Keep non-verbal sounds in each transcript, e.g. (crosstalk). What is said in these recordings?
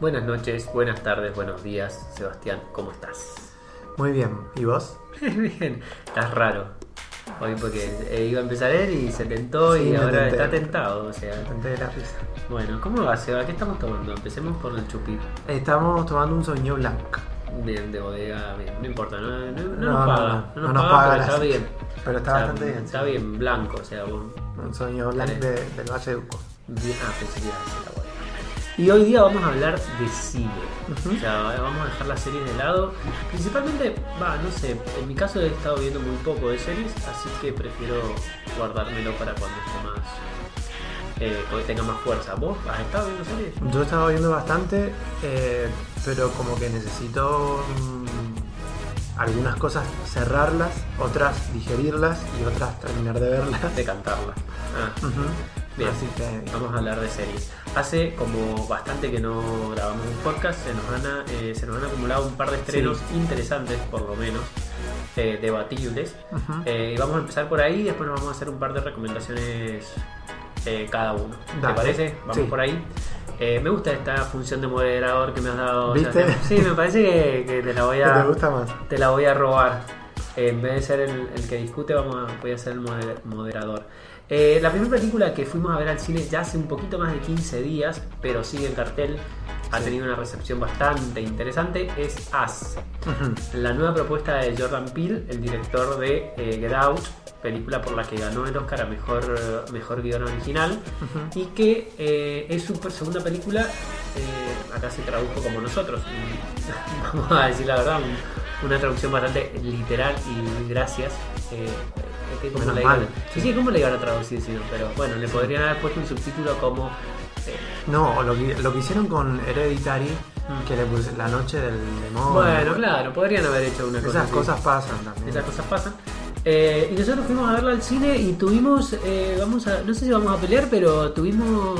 Buenas noches, buenas tardes, buenos días, Sebastián, ¿cómo estás? Muy bien, ¿y vos? (laughs) Bien, estás raro. Hoy porque eh, iba a empezar él y se tentó Sí, y ahora tenté. está tentado, o sea. Antes de la risa. Bueno, ¿cómo va, Seba? ¿Qué estamos tomando? Empecemos por el chupí. Estamos tomando un Sauvignon Blanc. Bien, de bodega, bien, no importa, no, no- no No, nos no, paga, no, no, no nos paga, paga pero está bien. Pero está O sea, bastante bien. Está sí. bien, blanco, o sea, un- Un Sauvignon Blanc Tenés. de- del Valle de Uco. Bien, ah, pensé que Y hoy día vamos a hablar de cine. O sea, vamos a dejar las series de lado. Principalmente, va, no sé, en mi caso he estado viendo muy poco de series, así que prefiero guardármelo para cuando esté más. Eh, cuando tenga más fuerza. ¿Vos has estado viendo series? Yo he estado viendo bastante, eh, pero como que necesito mm, algunas cosas cerrarlas, otras digerirlas y otras terminar de verlas. De cantarla. Ah. Bien. Así que Vamos a hablar de series. Hace como bastante que no grabamos un podcast, se nos han, eh, se nos han acumulado un par de estrenos interesantes, por lo menos, eh, debatibles. Ujú. Eh, y vamos a empezar por ahí, después nos vamos a hacer un par de recomendaciones eh, cada uno. ¿Te Dale. parece? Vamos Sí. por ahí. Eh, me gusta esta función de moderador que me has dado. ¿Viste? Sebastián. sí, me parece que, que te la voy ¿qué a (laughs) te gusta más? te la voy a robar. Eh, en vez de ser el, el que discute, vamos a, voy a ser el moder- moderador. Eh, la primera película que fuimos a ver al cine ya hace un poquito más de 15 días, pero sigue en cartel, ha Sí. tenido una recepción bastante interesante, es Ujú. la nueva propuesta de Jordan Peele, el director de eh, Get Out, película por la que ganó el Oscar a Mejor, mejor Guión Original, y que eh, es su segunda película, acá se tradujo como nosotros, y (laughs) vamos a decir la verdad, un- una traducción bastante literal y gracias. eh, eh, que ¿cómo Menos le iban- mal. Sí, sí, ¿cómo le iban a traducir? Pero bueno, le podrían haber puesto un subtítulo como... eh, No, lo que, lo que hicieron con Hereditary, Mm. que le puse La Noche del Demonio. bueno, claro, podrían haber hecho una cosa Esas así. cosas pasan también. Esas cosas pasan. Eh, y nosotros fuimos a verla al cine y tuvimos, eh, vamos a, no sé si vamos a pelear, pero tuvimos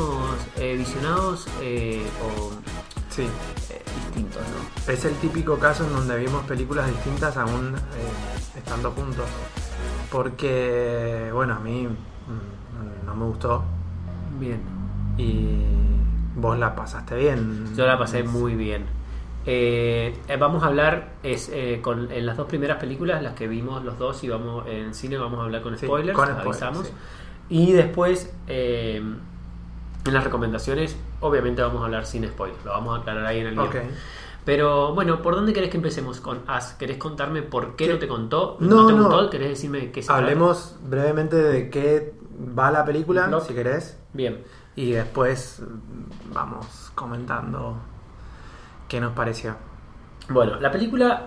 visionados o, Sí. distintos, ¿no? Es el típico caso en donde vimos películas distintas aún estando juntos. Porque, bueno, a mí mm, no me gustó Bien. y vos la pasaste bien. Yo la pasé muy bien. Eh, vamos a hablar es, eh, con, en las dos primeras películas, las que vimos los dos y vamos en cine, vamos a hablar con Sí, spoilers, con spoilers, avisamos. sí. Y después, eh, en las recomendaciones, obviamente vamos a hablar sin spoilers, lo vamos a aclarar ahí en el guion. Pero bueno, ¿por dónde querés que empecemos con As? ¿Querés contarme por qué ¿Qué? no te contó? No, te no. gustó? ¿Querés decirme qué se Hablemos brevemente de qué va la película, si querés. Bien. Y después mm, vamos comentando qué nos pareció. Bueno, la película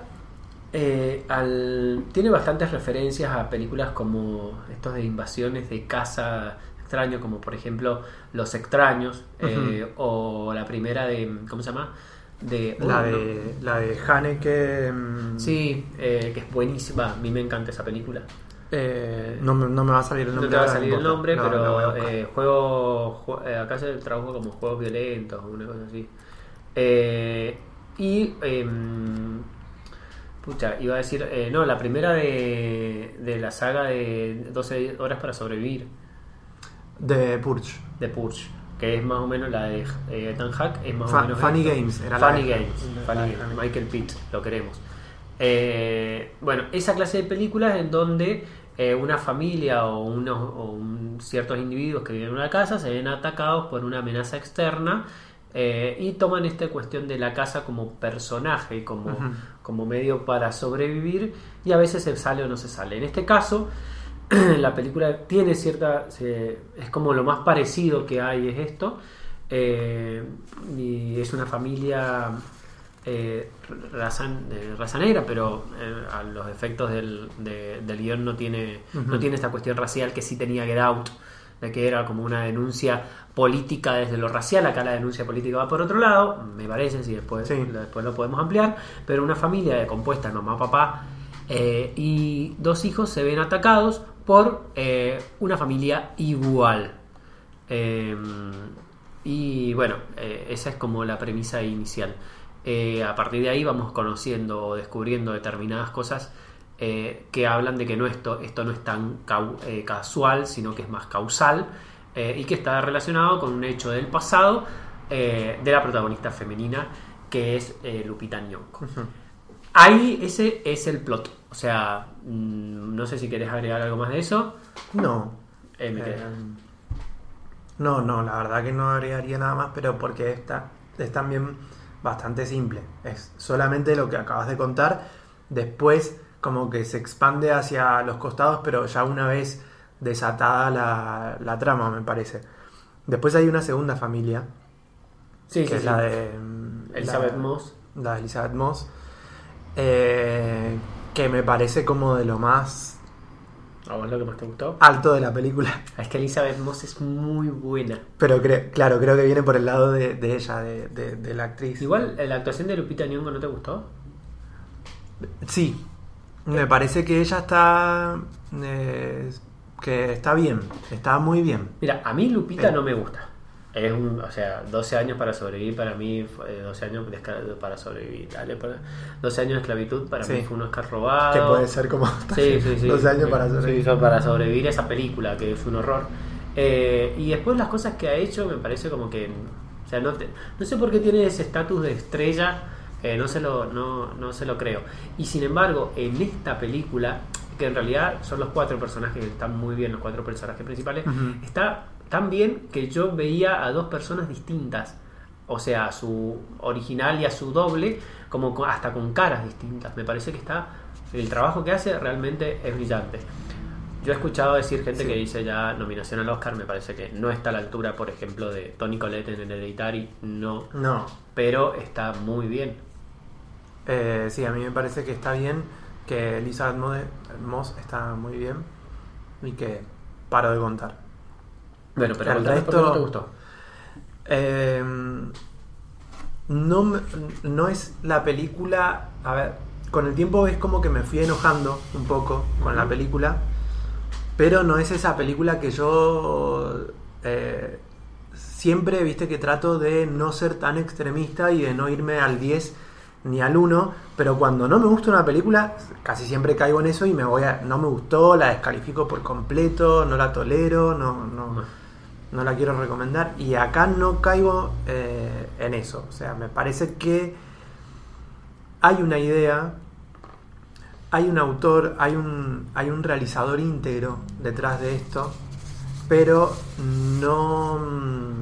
eh, al- tiene bastantes referencias a películas como estos de invasiones de casa extraño, como por ejemplo Los Extraños, eh, o la primera de, ¿cómo se llama? De, La oh, no. de, la de Haneke. mm, Sí, eh, que es buenísima, a mí me encanta esa película. eh, no, me- no me va a salir el No nombre. te va a salir no el nombre, No, pero eh, juego, ju- eh, acá se tradujo como juegos violentos o una cosa así. Eh, y, em, pucha, iba a decir, eh, no, la primera de, de la saga de 12 horas para sobrevivir, De Purge. de Purge, que es más o menos la de eh, Ethan Hack, es más Fa- o menos... Funny esto. Games era la Funny de- Games, Funny la de- Games, Michael Pitt, lo queremos. Eh, bueno, esa clase de películas en donde eh, una familia o, unos, o un- ciertos individuos que viven en una casa se ven atacados por una amenaza externa eh, y toman esta cuestión de la casa como personaje, como, como medio para sobrevivir y a veces se sale o no se sale. En este caso, (clears throat) la película tiene cierta... se- es como lo más parecido que hay es esto. eh, y es una familia eh, raza, raza negra, pero eh, a los efectos del, de- del guion no tiene, no tiene esta cuestión racial que sí tenía Get Out, de que era como una denuncia política desde lo racial, acá la denuncia política va por otro lado, me parece, si después, Sí. después lo podemos ampliar, pero una familia compuesta mamá, papá eh, y dos hijos se ven atacados por eh, una familia igual. Eh, y bueno, eh, esa es como la premisa inicial. Eh, a partir de ahí vamos conociendo o descubriendo determinadas cosas que hablan de que no esto, esto no es tan casual, sino que es más causal y que está relacionado con un hecho del pasado de la protagonista femenina, que es Lupita Nyong'o. Ahí ese es el plot. O sea, mm, no sé si querés agregar algo más de eso. No. Eh, me. Eh, no, no, la verdad que no agregaría nada más, pero porque esta es también bastante simple. Es solamente lo que acabas de contar. Después, como que se expande hacia los costados, pero ya una vez desatada la, la trama, me parece. Después hay una segunda familia, sí, que sí, es sí. la de mm, Elizabeth la- Moss. la de Elizabeth Moss, eh, que me parece como de lo más ¿A vos lo que más te gustó? alto de la película. Es que Elizabeth Moss es muy buena. Pero cre- claro, creo que viene por el lado de, de ella, de, de- de la actriz. Igual, ¿la actuación de Lupita Nyong'o no te gustó? Sí, me parece que ella está. eh, que está bien, está muy bien. Mira, a mí Lupita Eh. no me gusta. Es un, o sea, 12 años para sobrevivir para mí, fue 12 años de para sobrevivir, dale, para- 12 años de esclavitud para Sí. mí fue un Oscar robado. Que puede ser como. Sí, sí, sí. (laughs) 12 años para sobrevivir. para sobrevivir esa película, que es un horror. Eh, y después las cosas que ha hecho me parece como que... O sea, no, te- no sé por qué tiene ese estatus de estrella, eh, no, se lo, no, no se lo creo. Y sin embargo, en esta película, que en realidad son los cuatro personajes, que están muy bien los cuatro personajes principales, Ujú. está tan bien que yo veía a dos personas distintas. O sea, a su original y a su doble, como hasta con caras distintas. Me parece que está. El trabajo que hace realmente es brillante. Yo he escuchado decir gente Sí. que dice ya nominación al Oscar, me parece que no está a la altura, por ejemplo, de Tony Collette en Hereditary, no, No, pero está muy bien. eh, sí, a mí me parece que está bien, que Elizabeth Moss está muy bien y que paro de contar. Bueno, pero El contame por qué resto- no te gustó. Eh, no, no es la película. A ver, con el tiempo es como que me fui enojando un poco con la película. Pero no es esa película que yo. eh, siempre, viste, que trato de no ser tan extremista y de no irme al 10 ni al 1. Pero cuando no me gusta una película, casi siempre caigo en eso y me voy a. No me gustó, la descalifico por completo, no la tolero, no. no no la quiero recomendar. Y acá no caigo eh, en eso. O sea, me parece que hay una idea, hay un autor, hay un, hay un realizador íntegro detrás de esto, pero no... mm,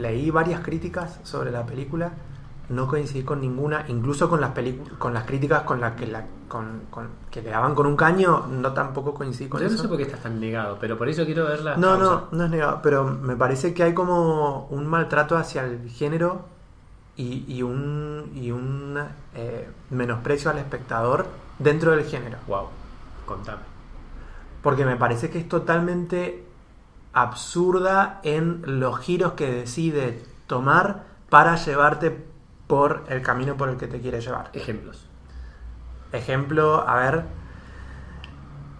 Leí varias críticas sobre la película, no coincidí con ninguna, incluso con las con las críticas con las que la, con, con- que le daban con un caño, no tampoco coincidí con Yo no eso. sé por qué estás tan negado, pero por eso quiero ver la No, causa. no, no es negado, pero me parece que hay como un maltrato hacia el género y, y un, y un eh, menosprecio al espectador dentro del género. Wow, contame. Porque me parece que es totalmente absurda en los giros que decide tomar para llevarte por el camino por el que te quiere llevar. Ejemplos. Ejemplo, a ver.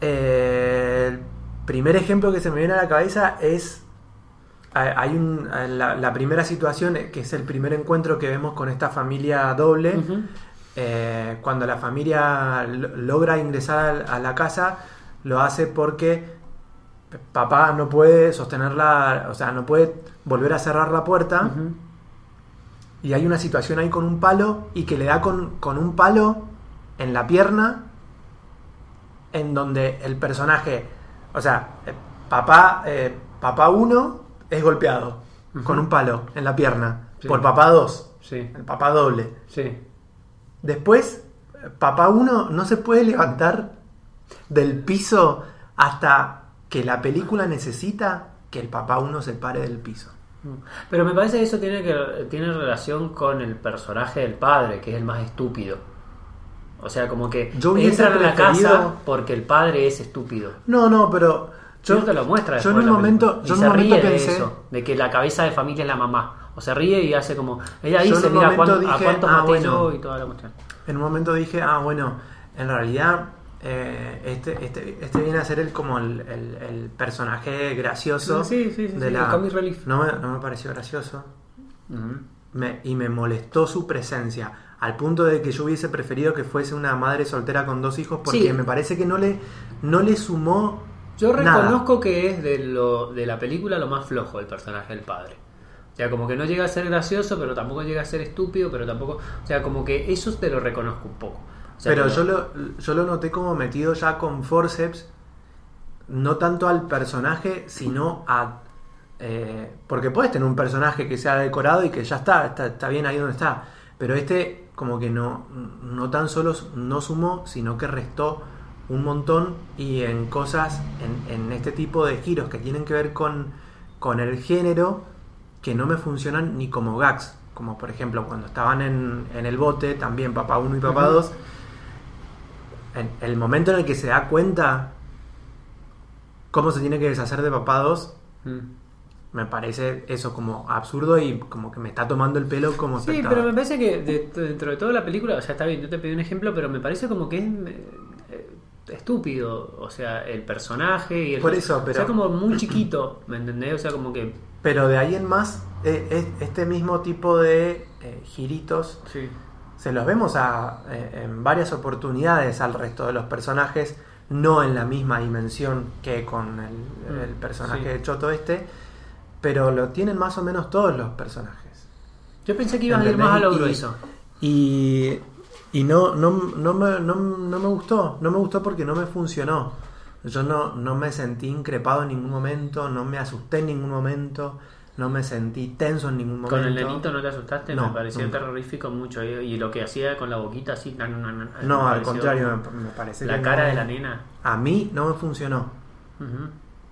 eh, el primer ejemplo que se me viene a la cabeza es. hay- un, la, la primera situación, eh, que es el primer encuentro que vemos con esta familia doble. Eh, cuando la familia lo- logra ingresar a la casa, lo hace porque papá no puede sostenerla, o sea, no puede volver a cerrar la puerta. Y hay una situación ahí con un palo y que le da con, con un palo en la pierna en donde el personaje, o sea, eh, papá, eh, papá 1 es golpeado con un palo en la pierna Sí. por papá 2, Sí, el papá doble. sí. Después, papá 1 no se puede levantar del piso hasta que la película necesita que el papá 1 se pare del piso. Pero me parece que eso tiene, que, tiene relación con el personaje del padre, que es el más estúpido. O sea, como que Yo entran a la casa porque el padre es estúpido. No, no, pero Yo te lo muestra yo en un momento, yo en se un momento ríe de eso, de que la cabeza de familia es la mamá. O se ríe y hace como. Ella dice, mira, cuán- a cuántos ah, maté bueno. yo y toda la cuestión. en un momento dije, ah, bueno, en realidad eh, este, este, este viene a ser el como el, el- el personaje gracioso Sí, sí, sí, de la. relief. No me, no me pareció gracioso. Me- y me molestó su presencia. Al punto de que yo hubiese preferido que fuese una madre soltera con dos hijos. Porque me parece que no le, no le sumó. Yo nada. reconozco que es de, lo, de la película lo más flojo el personaje del padre. sea, como que no llega a ser gracioso, pero tampoco llega a ser estúpido, pero tampoco. O sea, como que eso te lo reconozco un poco. Sea, Pero yo lo, yo lo noté como metido ya con forceps, no tanto al personaje, sino a... eh, porque puedes tener un personaje que sea decorado y que ya está, está, está bien ahí donde está. Pero este como que no, no tan solo no sumó, sino que restó un montón y en cosas, en, en este tipo de giros que tienen que ver con, con el género, que no me funcionan ni como gags. Como por ejemplo cuando estaban en, en el bote, también papá 1 y papá Ujú. 2 en el momento en el que se da cuenta cómo se tiene que deshacer de 2, Mm. me parece eso como absurdo y como que me está tomando el pelo como Sí, espectador. pero me parece que de- dentro de toda la película, o sea, está bien, yo te pedí un ejemplo, pero me parece como que es eh, estúpido, o sea, el personaje y el... Por eso, O sea, pero- como muy chiquito, ¿me entendés? O sea, como que... Pero de ahí en más, eh, es- este mismo tipo de eh, giritos Sí. Se los vemos a, eh, en varias oportunidades al resto de los personajes, no en la misma dimensión que con el, Mm, el personaje sí. de Choto este, pero lo tienen más o menos todos los personajes. Yo pensé que ibas a ir más a lo grueso. Y, y no, no, no, me, no, no me gustó, no me gustó porque no me funcionó. Yo no, no me sentí increpado en ningún momento, no me asusté en ningún momento, no me sentí tenso en ningún momento. Con el nenito no te asustaste, No, me pareció nunca. terrorífico mucho. Y, lo que hacía con la boquita así... na, na, na, na, me No, al contrario, me, me parece La cara no- de la nena. A mí no me funcionó.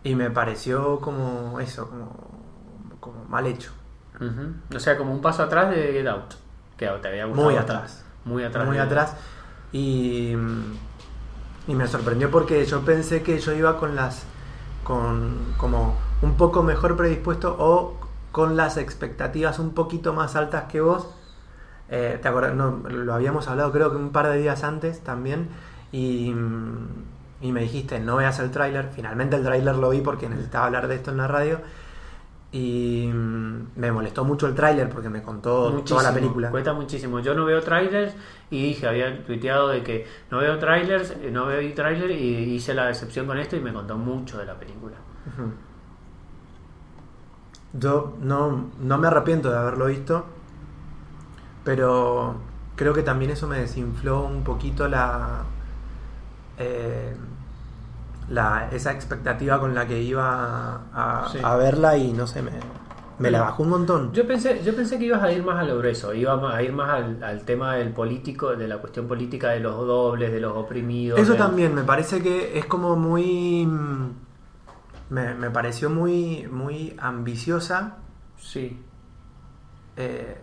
Y me pareció como eso, como, como mal hecho. ujú. O sea, como un paso atrás de Get Out. Que te había gustado Muy atrás. Muy atrás. muy atrás. Y, y me sorprendió porque yo pensé que yo iba con las. con como un poco mejor predispuesto o con las expectativas un poquito más altas que vos. Eh, ¿Te acuerdas? No, lo habíamos hablado creo que un par de días antes también. Y, y me dijiste, no veas el tráiler. Finalmente el tráiler lo vi porque necesitaba hablar de esto en la radio. Y mm, me molestó mucho el tráiler porque me contó toda la película. Cuesta muchísimo. Yo no veo trailers y dije, había tuiteado de que no veo trailers, eh, no veo trailer y hice la excepción con esto y me contó mucho de la película. Ujú. Yo no, no me arrepiento de haberlo visto, pero creo que también eso me desinfló un poquito la, eh, la esa expectativa con la que iba a, Sí. a verla y no sé, me, me la bajó un montón. Yo pensé, yo pensé que ibas a ir más a lo grueso, ibas a ir más al, al tema del político, de la cuestión política de los dobles, de los oprimidos. Eso de- también, me parece que es como muy... Me, me pareció muy, muy ambiciosa Sí. eh,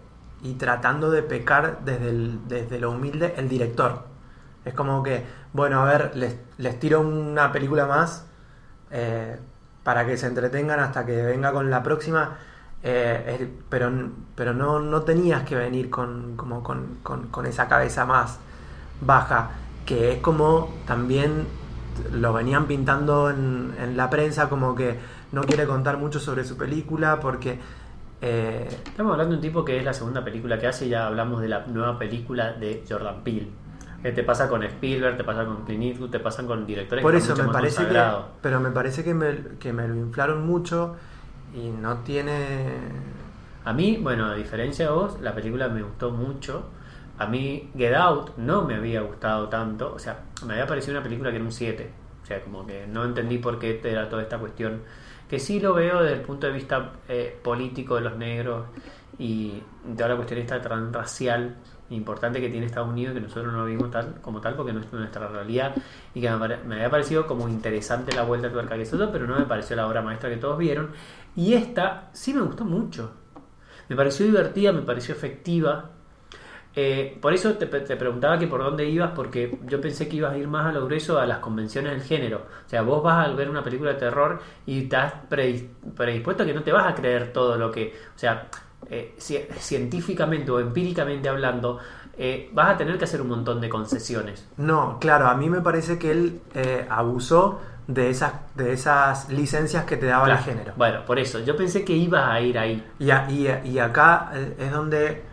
y tratando de pecar desde, el- desde lo humilde el director. Es como que, bueno, a ver, les, les tiro una película más eh, para que se entretengan hasta que venga con la próxima. eh, pero pero no, no tenías que venir con, como con, con- con esa cabeza más baja, que es como también lo venían pintando en, en la prensa como que no quiere contar mucho sobre su película porque eh, Estamos hablando de un tipo que es la segunda película que hace, ya hablamos de la nueva película de Jordan Peele. Que te pasa con Spielberg, te pasa con Clint Eastwood, te pasan con directores Por eso me parece que. Pero me parece que me, que me lo inflaron mucho y no tiene. A mí, bueno, a diferencia de vos, la película me gustó mucho. A mí Get Out no me había gustado tanto. O sea, me había parecido una película que era un 7. O sea, como que no entendí por qué era toda esta cuestión. Que sí lo veo desde el punto de vista eh, político de los negros y toda la cuestión esta transracial importante que tiene Estados Unidos que nosotros no lo vimos tal como tal porque no es nuestra realidad y que me, me había parecido como interesante la vuelta de tuerca que es eso, pero no me pareció la obra maestra que todos vieron. Y esta sí me gustó mucho. Me pareció divertida, me pareció efectiva. Eh, por eso te, te preguntaba que por dónde ibas, porque yo pensé que ibas a ir más a lo grueso a las convenciones del género. O sea, vos vas a ver una película de terror y estás predis- predispuesto a que no te vas a creer todo lo que. O sea, eh, ci- científicamente o empíricamente hablando, eh, vas a tener que hacer un montón de concesiones. No, claro, a mí me parece que él abusó de esas, de esas licencias que te daba el Claro. género. Bueno, por eso, yo pensé que ibas a ir ahí. Y, a- y, a- y acá es donde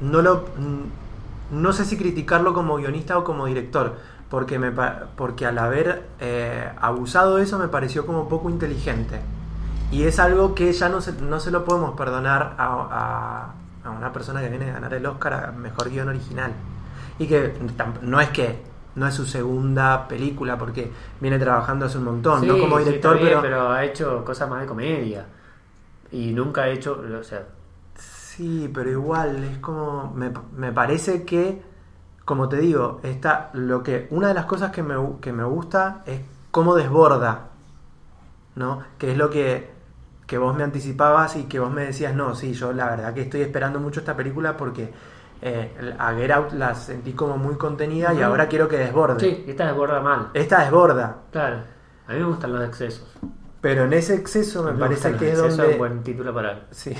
no lo mm, no sé si criticarlo como guionista o como director, porque me porque al haber eh, abusado de eso me pareció como poco inteligente. Y es algo que ya no se, no se lo podemos perdonar a, a, a una persona que viene a ganar el Oscar a Mejor Guión Original. Y que no es que no es su segunda película porque viene trabajando hace un montón, Sí, no como director, bien, pero... ha hecho cosas más de comedia. Y nunca ha hecho, o sea, Sí, pero igual es como me, me parece que como te digo, está lo que una de las cosas que me, que me gusta es cómo desborda, ¿no? Que es lo que que vos me anticipabas y que vos me decías, no, sí, yo la verdad que estoy esperando mucho esta película porque eh, a Get Out la sentí como muy contenida y ahora quiero que desborde. sí, esta desborda mal. Esta desborda, Claro, a mí me gustan los excesos. pero en ese exceso me Me parece que es donde... un buen título para... Sí.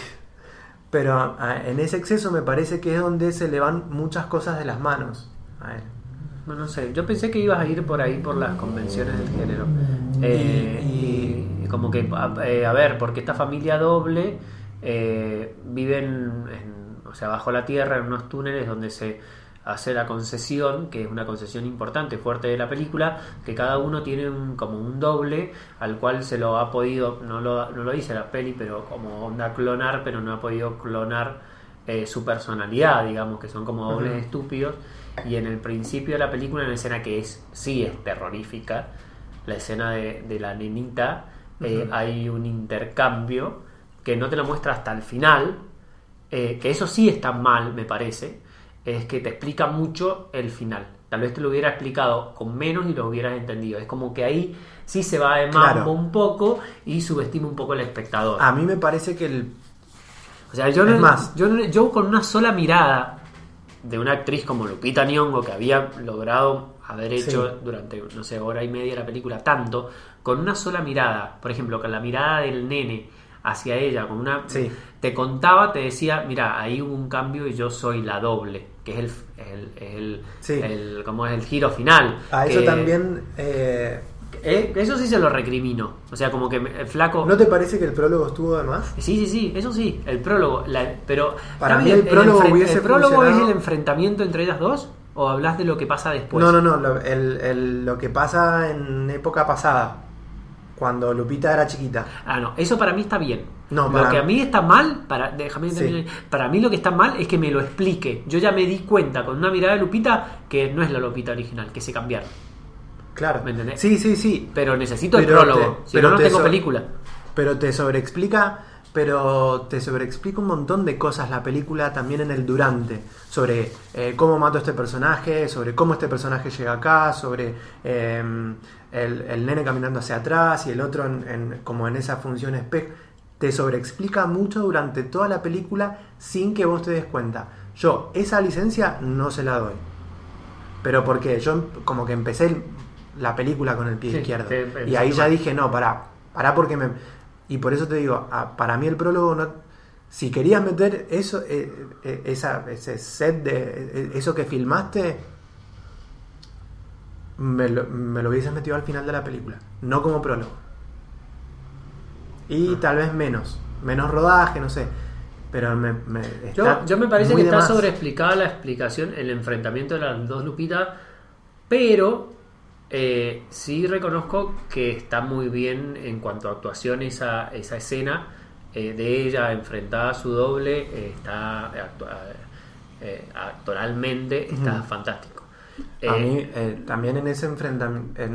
Pero en ese exceso me parece que es donde se le van muchas cosas de las manos a él. No, no sé, yo pensé que ibas a ir por ahí por las convenciones del género. Eh, Y- y, como que, a, eh, a ver, porque esta familia doble eh, viven, en- o sea, bajo la tierra en unos túneles donde se hace la concesión, que es una concesión importante, fuerte de la película, que cada uno tiene un, como un doble al cual se lo ha podido, no lo, no lo dice la peli, pero como onda clonar, pero no ha podido clonar eh, su personalidad, digamos, que son como dobles estúpidos. Y en el principio de la película, una escena que es sí es terrorífica, la escena de, de la nenita, eh, hay un intercambio que no te lo muestra hasta el final, eh, que eso sí está mal, me parece, es que te explica mucho el final. Tal vez te lo hubiera explicado con menos y lo hubieras entendido. Es como que ahí sí se va de mambo Claro. un poco y subestima un poco el espectador. A mí me parece que el... O sea, yo, Es no- más. yo, yo con una sola mirada de una actriz como Lupita Nyong'o que había logrado haber hecho Sí. durante, no sé, hora y media la película tanto, con una sola mirada, por ejemplo, con la mirada del nene hacia ella, con una... Sí. Te contaba, te decía, mira, ahí hubo un cambio y yo soy la doble, que es el... el, el, Sí. el- como es el giro final. A eso que- también... eh, eh, eso sí se lo recrimino. O sea, como que el flaco... ¿No te parece que el prólogo estuvo de más? Sí, sí, sí, eso sí, el prólogo. la- pero Para mí el prólogo enfren- hubiese ¿El prólogo es el enfrentamiento entre ellas dos? ¿O hablas de lo que pasa después? no, no, no. Lo, el- el- lo que pasa en época pasada, cuando Lupita era chiquita. Ah, no, eso para mí está bien. No, lo para- que a mí está mal, para, déjame Sí. para mí lo que está mal es que me lo explique. Yo ya me di cuenta con una mirada de Lupita que no es la Lupita original, que se cambiaron. Claro. ¿Me entendés? Sí, sí, sí. Pero necesito el prólogo, te- si pero no, no te tengo so- película. Pero te sobreexplica, pero te sobreexplica un montón de cosas la película también en el durante, sobre eh, cómo mató a este personaje, sobre cómo este personaje llega acá, sobre eh, el, el nene caminando hacia atrás y el otro en, en- como en esa función espejo. Te sobreexplica mucho durante toda la película sin que vos te des cuenta. Yo esa licencia no se la doy. Pero porque yo em- como que empecé la película con el pie Sí, izquierdo. te- y ahí ya dije, no, pará, pará porque me... Y por eso te digo, a- para mí el prólogo no... Si querías meter eso, eh, eh, esa, ese set de eh, eso que filmaste, me lo, me lo hubieses metido al final de la película, no como prólogo. Y Ah. tal vez menos, menos rodaje, no sé. Pero me, está yo me parece que está más. sobreexplicada la explicación, el enfrentamiento de las dos Lupitas, pero eh, sí reconozco que está muy bien en cuanto a actuación esa, esa escena eh, de ella enfrentada a su doble, eh, está actua- eh, actoralmente está fantástico. A Eh, mí, eh, también en ese enfrentamiento. eh,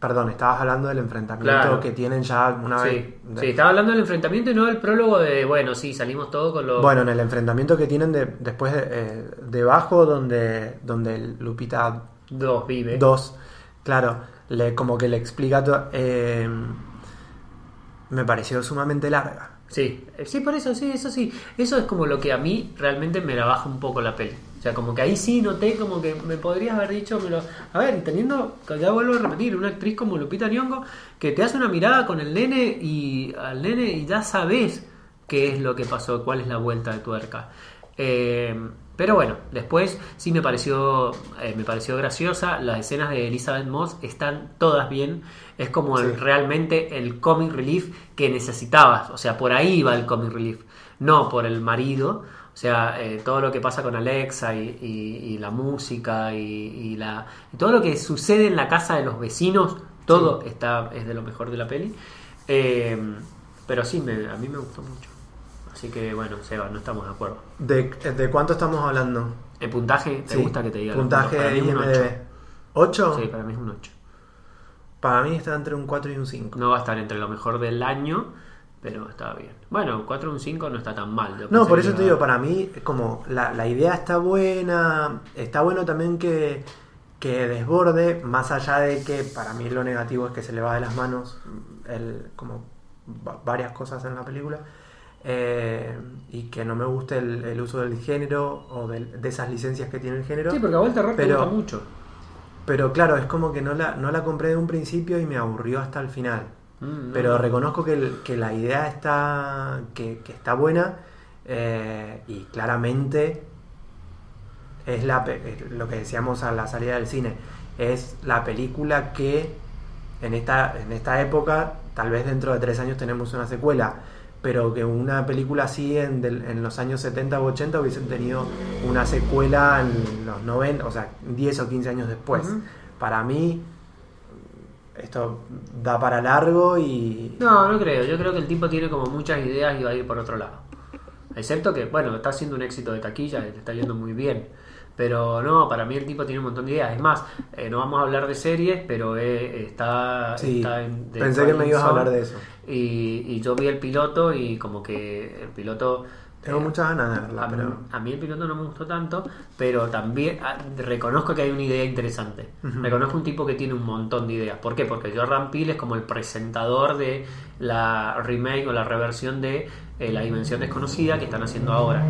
perdón, estabas hablando del enfrentamiento Claro. que tienen ya una sí, vez. de- sí, estaba hablando del enfrentamiento y no del prólogo de, bueno, sí, salimos todos con los... Bueno, en el enfrentamiento que tienen de- después de, eh, debajo, donde, donde Lupita dos vive. 2, claro, le, como que le explica eh, me pareció sumamente larga. Sí, eh, sí, por eso, sí, eso sí. Eso es como lo que a mí realmente me la baja un poco la peli. O sea, como que ahí sí noté como que me podrías haber dicho, me lo... a ver, teniendo, ya vuelvo a repetir, una actriz como Lupita Nyong'o que te hace una mirada con el nene y al nene y ya sabes qué es lo que pasó, cuál es la vuelta de tuerca. Eh, pero bueno, después sí me pareció, eh, me pareció graciosa. Las escenas de Elizabeth Moss están todas bien. Es como el- realmente el comic relief que necesitabas. O sea, por ahí va el comic relief, no por el marido. O sea, eh, todo lo que pasa con Alexa y, y- y la música y, y la, todo lo que sucede en la casa de los vecinos, todo está es de lo mejor de la peli. Eh, Pero sí, me, a mí me gustó mucho. Así que bueno, Seba, no estamos de acuerdo. ¿De, de cuánto estamos hablando? ¿El puntaje? ¿Te Sí. gusta que te diga? Puntaje un IMDb. 8. ¿8? Sí, para mí es un 8. Para mí está entre un 4 y un 5. No va a estar entre lo mejor del año, pero está bien. Bueno, 4 un 5 no está tan mal. Yo No, por eso te digo, para mí, es como la, la idea está buena, está bueno también que, que desborde, más allá de que para mí lo negativo es que se le va de las manos el, como va- varias cosas en la película, eh, y que no me guste el, el uso del género o del- de esas licencias que tiene el género. Sí, porque a te pero- gusta mucho. Pero claro, es como que no la, no la compré de un principio y me aburrió hasta el final. Mm, no. Pero reconozco que, el- que la idea está, que, que está buena eh, y claramente es la, lo que decíamos a la salida del cine. Es la película que en esta, en esta época, tal vez dentro de tres años tenemos una secuela, pero que una película así en, del- en los años 70 u 80 hubiesen tenido una secuela en los 90, o sea, 10 o 15 años después. Para mí, esto da para largo y... No, no creo. Yo creo que el tipo tiene como muchas ideas y va a ir por otro lado. Excepto que, bueno, está haciendo un éxito de taquilla, le está yendo muy bien. Pero no, para mí el tipo tiene un montón de ideas. Es más, eh, no vamos a hablar de series, pero eh, está, Sí, está en... pensé que me ibas a hablar de eso. Y, y yo vi el piloto y como que el piloto... Tengo muchas ganas de verla, a, pero... a mí el piloto no me gustó tanto, pero también ah, reconozco que hay una idea interesante. Reconozco un tipo que tiene un montón de ideas. ¿Por qué? Porque Jordan Peele es como el presentador de la remake o la reversión de eh, La Dimensión Desconocida que están haciendo ahora.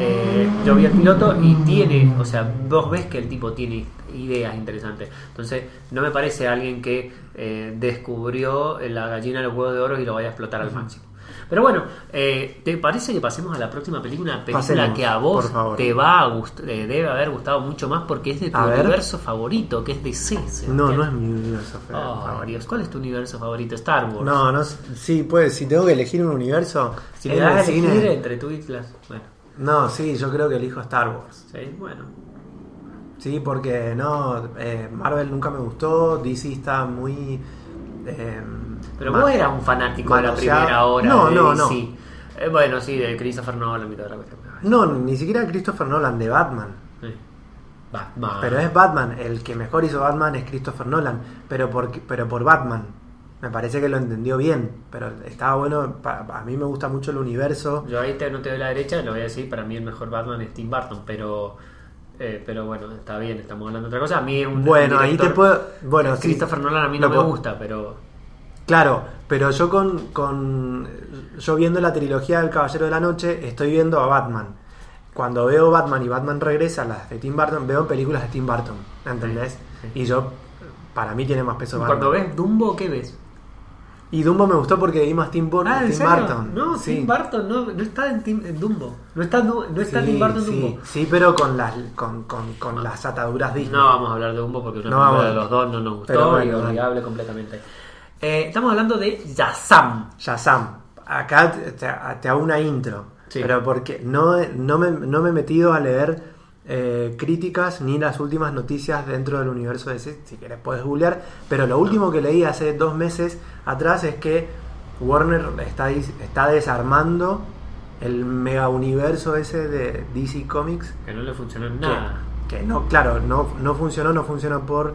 Eh, yo vi el piloto y tiene, o sea, vos ves que el tipo tiene ideas interesantes. Entonces, no me parece alguien que eh, descubrió la gallina de los huevos de oro y lo vaya a explotar al máximo. Pero bueno, eh, ¿te parece que pasemos a la próxima película? Película Pasemos, que a vos por favor. te va a gust- eh, debe haber gustado mucho más porque es de tu A ver. universo favorito, que es DC. No, Sebastián. no es mi universo Oh, favorito. Dios, ¿cuál es tu universo favorito? Star Wars. No, no, sí, pues si tengo que elegir un universo, Si me das a el elegir entre tu Islas. Bueno, No, sí, yo creo que elijo Star Wars. sí, bueno. Sí, porque no, eh, Marvel nunca me gustó, DC está muy... eh, Pero ma- vos eras un fanático de la primera hora. No, de no, no. Eh, bueno, sí, de Christopher Nolan y toda la cuestión. No, ni siquiera Christopher Nolan de Batman. Sí. Batman. Pero es Batman, el que mejor hizo Batman es Christopher Nolan, pero por, pero por Batman. Me parece que lo entendió bien, pero estaba bueno, pa- a mí me gusta mucho el universo. Yo ahí te, no te doy la derecha, lo voy a decir, para mí el mejor Batman es Tim Burton, pero eh, pero bueno, está bien, estamos hablando de otra cosa. A mí es un Bueno, un ahí te director- puedo... Bueno, sí, Christopher Nolan a mí no me gusta, pero Claro, pero yo con, con... Yo viendo la trilogía del Caballero de la Noche, estoy viendo a Batman. Cuando veo Batman y Batman regresa, las de Tim Burton, veo películas de Tim Burton, ¿entendés? Sí, sí. Y yo, para mí tiene más peso Batman. cuando ves Dumbo, ¿qué ves? Y Dumbo me gustó porque vi más Tim, Bur- Ah, ¿en Tim serio? Burton. No, sí. Tim Burton no, no está en, Tim- en Dumbo. No está, no está Sí, Tim Burton en sí, Dumbo. sí, pero con las, con, con, con las ataduras Disney. No vamos a hablar de Dumbo porque una No película vamos. de los dos no nos gustó Pero bueno, y dale. olvidable completamente. Eh, estamos hablando de Yazam. Shazam. Acá te, te- hago una intro. Sí. Pero porque no, no, me, no me he metido a leer eh, críticas ni las últimas noticias dentro del universo de DC. Si querés puedes googlear. Pero lo último que leí hace dos meses atrás es que Warner está, está desarmando el mega universo ese de DC Comics. Que no le funcionó en que- nada. Que, no, claro, no, no funcionó, no funcionó por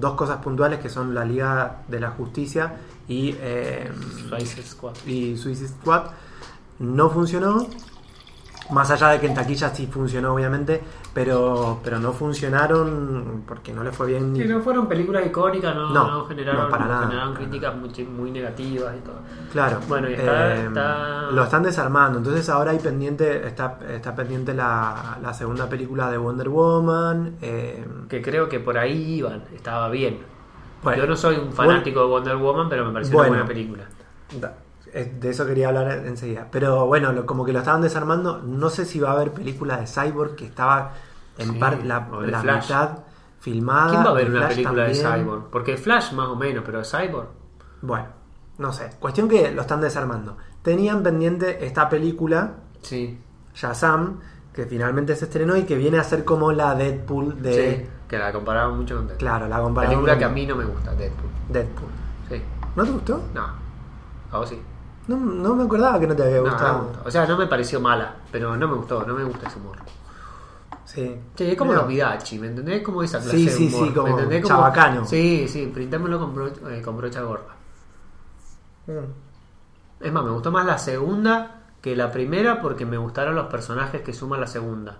dos cosas puntuales que son la Liga de la Justicia y, eh, Suicide Squad. y Suicide Squad. No funcionó, más allá de que en taquilla sí funcionó obviamente, pero, pero no funcionaron porque no le fue bien. Sí, no fueron películas icónicas, no, No, no generaron, no, para nada. generaron críticas muy, muy negativas y todo. Claro. Bueno, y está- eh, está- Lo están desarmando. Entonces ahora hay pendiente, está, está pendiente la, la segunda película de Wonder Woman. eh, Que creo que por ahí iban, estaba bien. Bueno, Yo no soy un fanático de Wonder Woman, pero me pareció Bueno. una buena película. Da- De eso quería hablar enseguida. Pero bueno, lo- como que lo estaban desarmando. No sé si va a haber película de Cyborg que estaba en Sí, par- la, la mitad filmada. ¿Quién va a ver una película de. Cyborg? Porque Flash más o menos, pero Cyborg. Bueno, no sé. Cuestión que lo están desarmando. Tenían pendiente esta película, Sí. Shazam, que finalmente se estrenó y que viene a ser como la Deadpool de. Sí, que la comparaban mucho con Deadpool. Claro, la compararon película con que a mí no me gusta, Deadpool. Deadpool. Sí. ¿No te gustó? No. A vos sí. No, no me acordaba que no te había No, no me gustado. O sea, no me pareció mala, pero no me gustó, no me gusta ese humor. Sí. Sí, es como los Vidachi, ¿me entendés? Como esa clase Sí, de sí, humor. sí, como ¿me entendés? chabacano. Sí, sí, printámoslo con, bro- eh, con brocha gorda. Mm. Es más, me gustó más la segunda que la primera porque me gustaron los personajes que suman la segunda.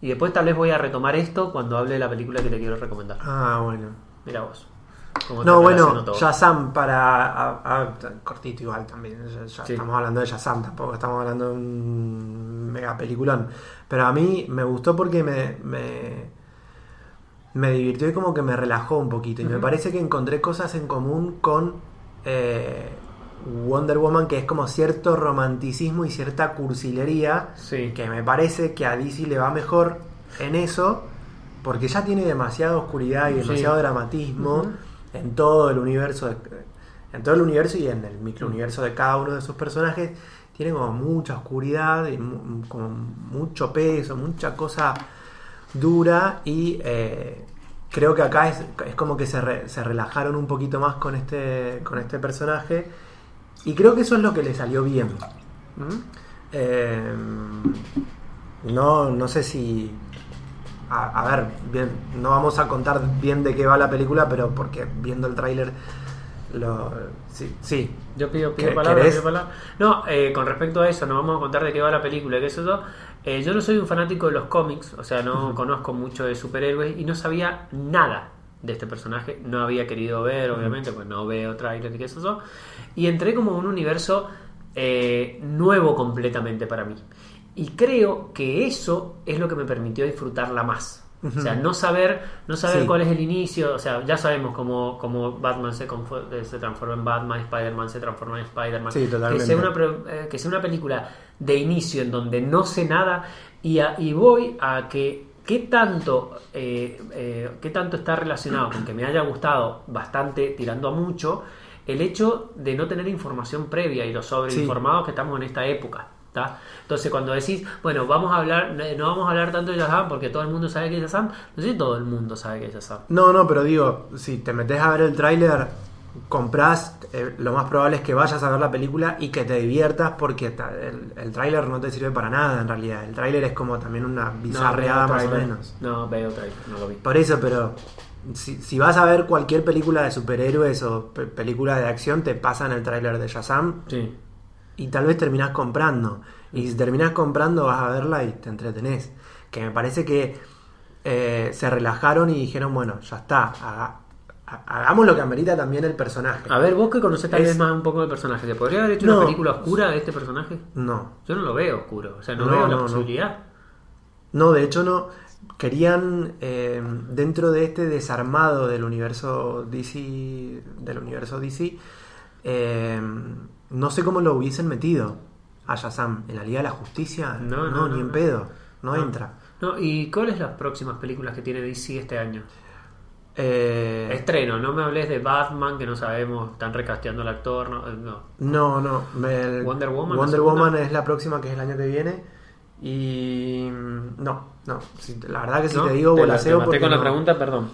Y después tal vez voy a retomar esto cuando hable de la película que te quiero recomendar. Ah, bueno. Mira vos. No, bueno. Shazam para. a- a- cortito igual también. Ya, ya Sí. estamos hablando de Shazam, tampoco estamos hablando de un mega peliculón. Pero a mí me gustó porque me. me, me divirtió y como que me relajó un poquito. Y me parece que encontré cosas en común con eh, Wonder Woman, que es como cierto romanticismo y cierta cursilería. Sí. Que me parece que a DC le va mejor en eso. Porque ya tiene demasiada oscuridad y Sí. demasiado dramatismo. En todo el universo de- en todo el universo y en el microuniverso de cada uno de sus personajes tiene como mucha oscuridad y como mucho peso mucha cosa dura y eh, creo que acá es, es como que se, se relajaron un poquito más con este con este personaje y creo que eso es lo que le salió bien eh, no, no sé si. A, a ver, bien, no vamos a contar bien de qué va la película, pero porque viendo el tráiler lo. Sí, sí. Yo pido, pido ¿Qué- palabra, querés? pido palabra. No, eh, con respecto a eso, no vamos a contar de qué va la película, que eso todo. Eh, yo no soy un fanático de los cómics, o sea, no conozco mucho de superhéroes y no sabía nada de este personaje. No había querido ver, obviamente, pues no veo trailer y qué es eso. Y entré como en un universo eh, nuevo completamente para mí. Y creo que eso es lo que me permitió disfrutarla más. O sea, no saber, no saber Sí. cuál es el inicio, o sea, ya sabemos cómo, cómo Batman se, eh, se transforma en Batman, Spider-Man se transforma en Spider-Man. Sí. Que sea, una, eh, que sea una película de inicio en donde no sé nada y, a- y voy a que qué tanto, eh, eh, qué tanto está relacionado con que me haya gustado bastante, tirando a mucho, el hecho de no tener información previa y los sobreinformados que estamos en esta época. ¿Tá? Entonces cuando decís, bueno, vamos a hablar, no vamos a hablar tanto de Shazam porque todo el mundo sabe que es Shazam, no sé si todo el mundo sabe que es Shazam. No, no, pero digo, si te metes a ver el tráiler, compras, eh, lo más probable es que vayas a ver la película y que te diviertas porque el, el tráiler no te sirve para nada en realidad. El tráiler es como también una bizarreada más o menos. No, veo trailer, no lo vi. Por eso, pero si, si vas a ver cualquier película de superhéroes o pe- película de acción, te pasan el tráiler de Shazam Sí. Y tal vez terminás comprando. Y si terminás comprando, vas a verla y te entretenés. Que me parece que eh, se relajaron y dijeron, bueno, ya está, haga- ha- hagamos lo que amerita también el personaje. A ver, vos que conocés tal Es- vez más un poco del personaje, ¿se podría haber hecho No. una película oscura de este personaje? No, Yo no lo veo oscuro, o sea, no, No, veo la no. posibilidad. no, de hecho no. Querían, eh, dentro de este desarmado del universo DC, del universo DC, eh, no sé cómo lo hubiesen metido a Shazam. En la Liga de la Justicia, No, no, no, ni en pedo, no, entra. No, ¿y cuáles las próximas películas que tiene DC este año? Eh, Estreno, no me hables de Batman, que no sabemos, están recasteando al actor, no. eh, no. No, me- Wonder Woman, Wonder la. Woman es la próxima que es el año que viene. Y. No, no. La verdad que si te digo Te la- volaseo. te maté con la pregunta, perdón.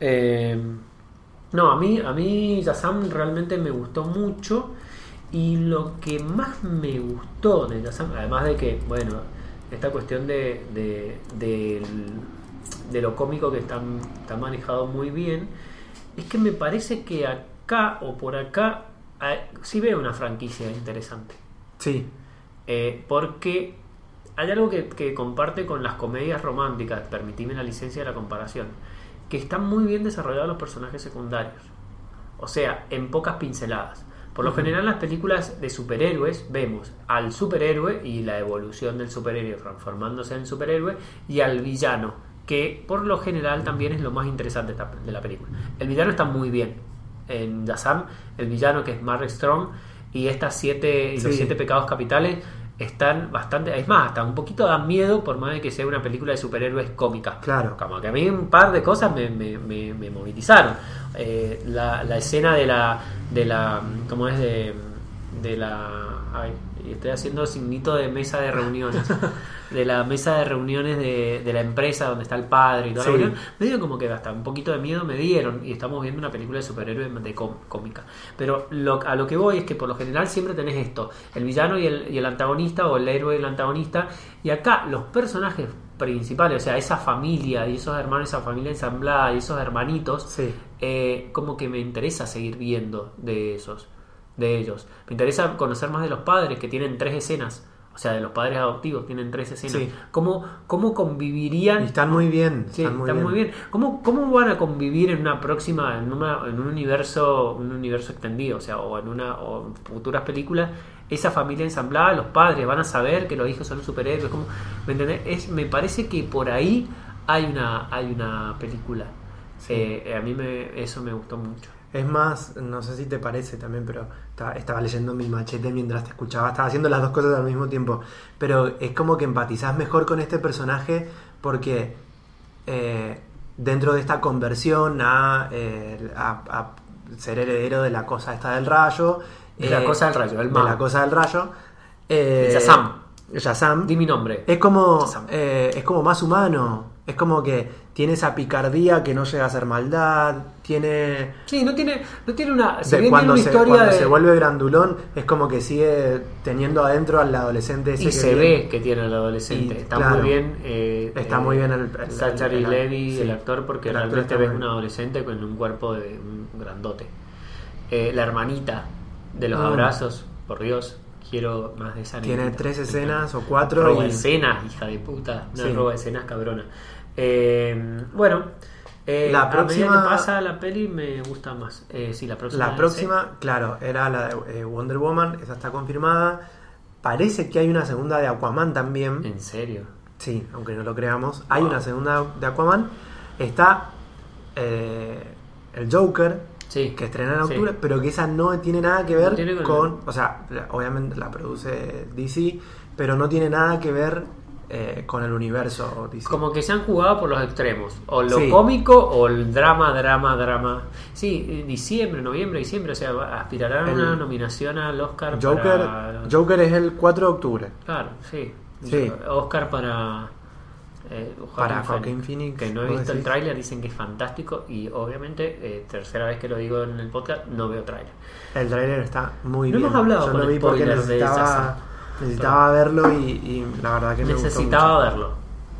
Eh, no, a mí, a mí Shazam realmente me gustó mucho. Y lo que más me gustó de Shazam, además de que, bueno, esta cuestión de, de, del- de lo cómico que está, está manejado muy bien, es que me parece que acá o por acá sí veo una franquicia interesante. Sí, Eh, porque hay algo que, que comparte con las comedias románticas, permitime la licencia de la comparación, que están muy bien desarrollados los personajes secundarios. O sea, en pocas pinceladas. Por lo general, en las películas de superhéroes vemos al superhéroe y la evolución del superhéroe transformándose en superhéroe y al villano, que por lo general también es lo más interesante de la película. El villano está muy bien. En Shazam, el villano que es Mark Strong y estas siete los siete pecados capitales están bastante, es más, hasta un poquito dan miedo por más de que sea una película de superhéroes cómica. Claro. Como que a mí un par de cosas me, me, me- me movilizaron. Eh, la, la escena de la, de la, ¿cómo es? De, de la, ay, estoy haciendo signito de mesa de reuniones. (laughs) de la mesa de reuniones de, de la empresa donde está el padre y toda Sí. la cuestión. Me dio como que hasta un poquito de miedo me dieron y estamos viendo una película de superhéroes de cómica. Pero lo- a lo que voy es que por lo general siempre tenés esto, el villano y el, y el antagonista o el héroe y el antagonista. Y acá los personajes principales, o sea, esa familia y esos hermanos, esa familia ensamblada y esos hermanitos, Sí. eh, como que me interesa seguir viendo de esos, de ellos. Me interesa conocer más de los padres que tienen tres escenas. O sea, de los padres adoptivos tienen tres escenas. Sí. ¿Cómo, ¿Cómo convivirían? Y están muy bien. Sí, están muy están bien. muy bien. ¿Cómo, ¿Cómo van a convivir en una próxima, en, una, en un universo, un universo extendido, o sea, o en una o en futuras películas, esa familia ensamblada, los padres van a saber que los hijos son superhéroes, ¿cómo? ¿me entendés? Es, me parece que por ahí hay una, hay una película. Sí. Eh, a mí me, eso me gustó mucho. Es más, no sé si te parece también, pero estaba, estaba leyendo mi machete mientras te escuchaba, estaba haciendo las dos cosas al mismo tiempo. Pero es como que empatizás mejor con este personaje porque eh, dentro de esta conversión a, eh, a- a ser heredero de la cosa esta del rayo. De la eh, cosa del rayo, del de mago. la cosa del rayo. Eh, Shazam. Shazam. Di mi nombre. Es como, eh, es como más humano. Es como que tiene esa picardía que no llega a ser maldad. Tiene. Sí, no tiene, no tiene una. Si de cuando tiene se, una historia cuando de. se vuelve grandulón, es como que sigue teniendo adentro al adolescente ese y que se tiene- ve que tiene el adolescente. Y, está claro, muy bien. eh, está eh, muy bien el- el- Zachary el- el- Levi, sí. el actor, porque El realmente ves un adolescente con un cuerpo de un grandote. Eh, la hermanita de los Mm. abrazos, por Dios, quiero más de esa Tiene tres escenas o cuatro. Roba y- escenas, hija de puta. Una Sí. roba escenas cabrona. Eh, bueno, eh, La a medida próxima- que pasa la peli me gusta más. Eh, sí, la próxima. La próxima, claro, era la de Wonder Woman, esa está confirmada. Parece que hay una segunda de Aquaman también. En serio. Sí, aunque no lo creamos. Hay una segunda de Aquaman. Está eh, el Joker, Sí. que estrena en Sí. octubre, pero que esa no tiene nada que ver No tiene con- con, o sea, obviamente la produce DC, pero no tiene nada que ver eh, con el universo DC. Como que se han jugado por los extremos. O lo Sí. cómico o el drama, drama, drama. Sí, diciembre, noviembre, diciembre. O sea, aspirarán a una nominación al Oscar Joker, para... Joker es el 4 de octubre. Claro, sí. Sí. Oscar para... eh, Para Joaquin Phoenix, Que no he ¿vos visto el tráiler, dicen que es fantástico. Y obviamente, eh, tercera vez que lo digo en el podcast, no veo tráiler. El trailer está muy No bien. hemos hablado Yo con lo vi porque necesitaba, verlo y, y la verdad que me gustó Necesitaba mucho. verlo.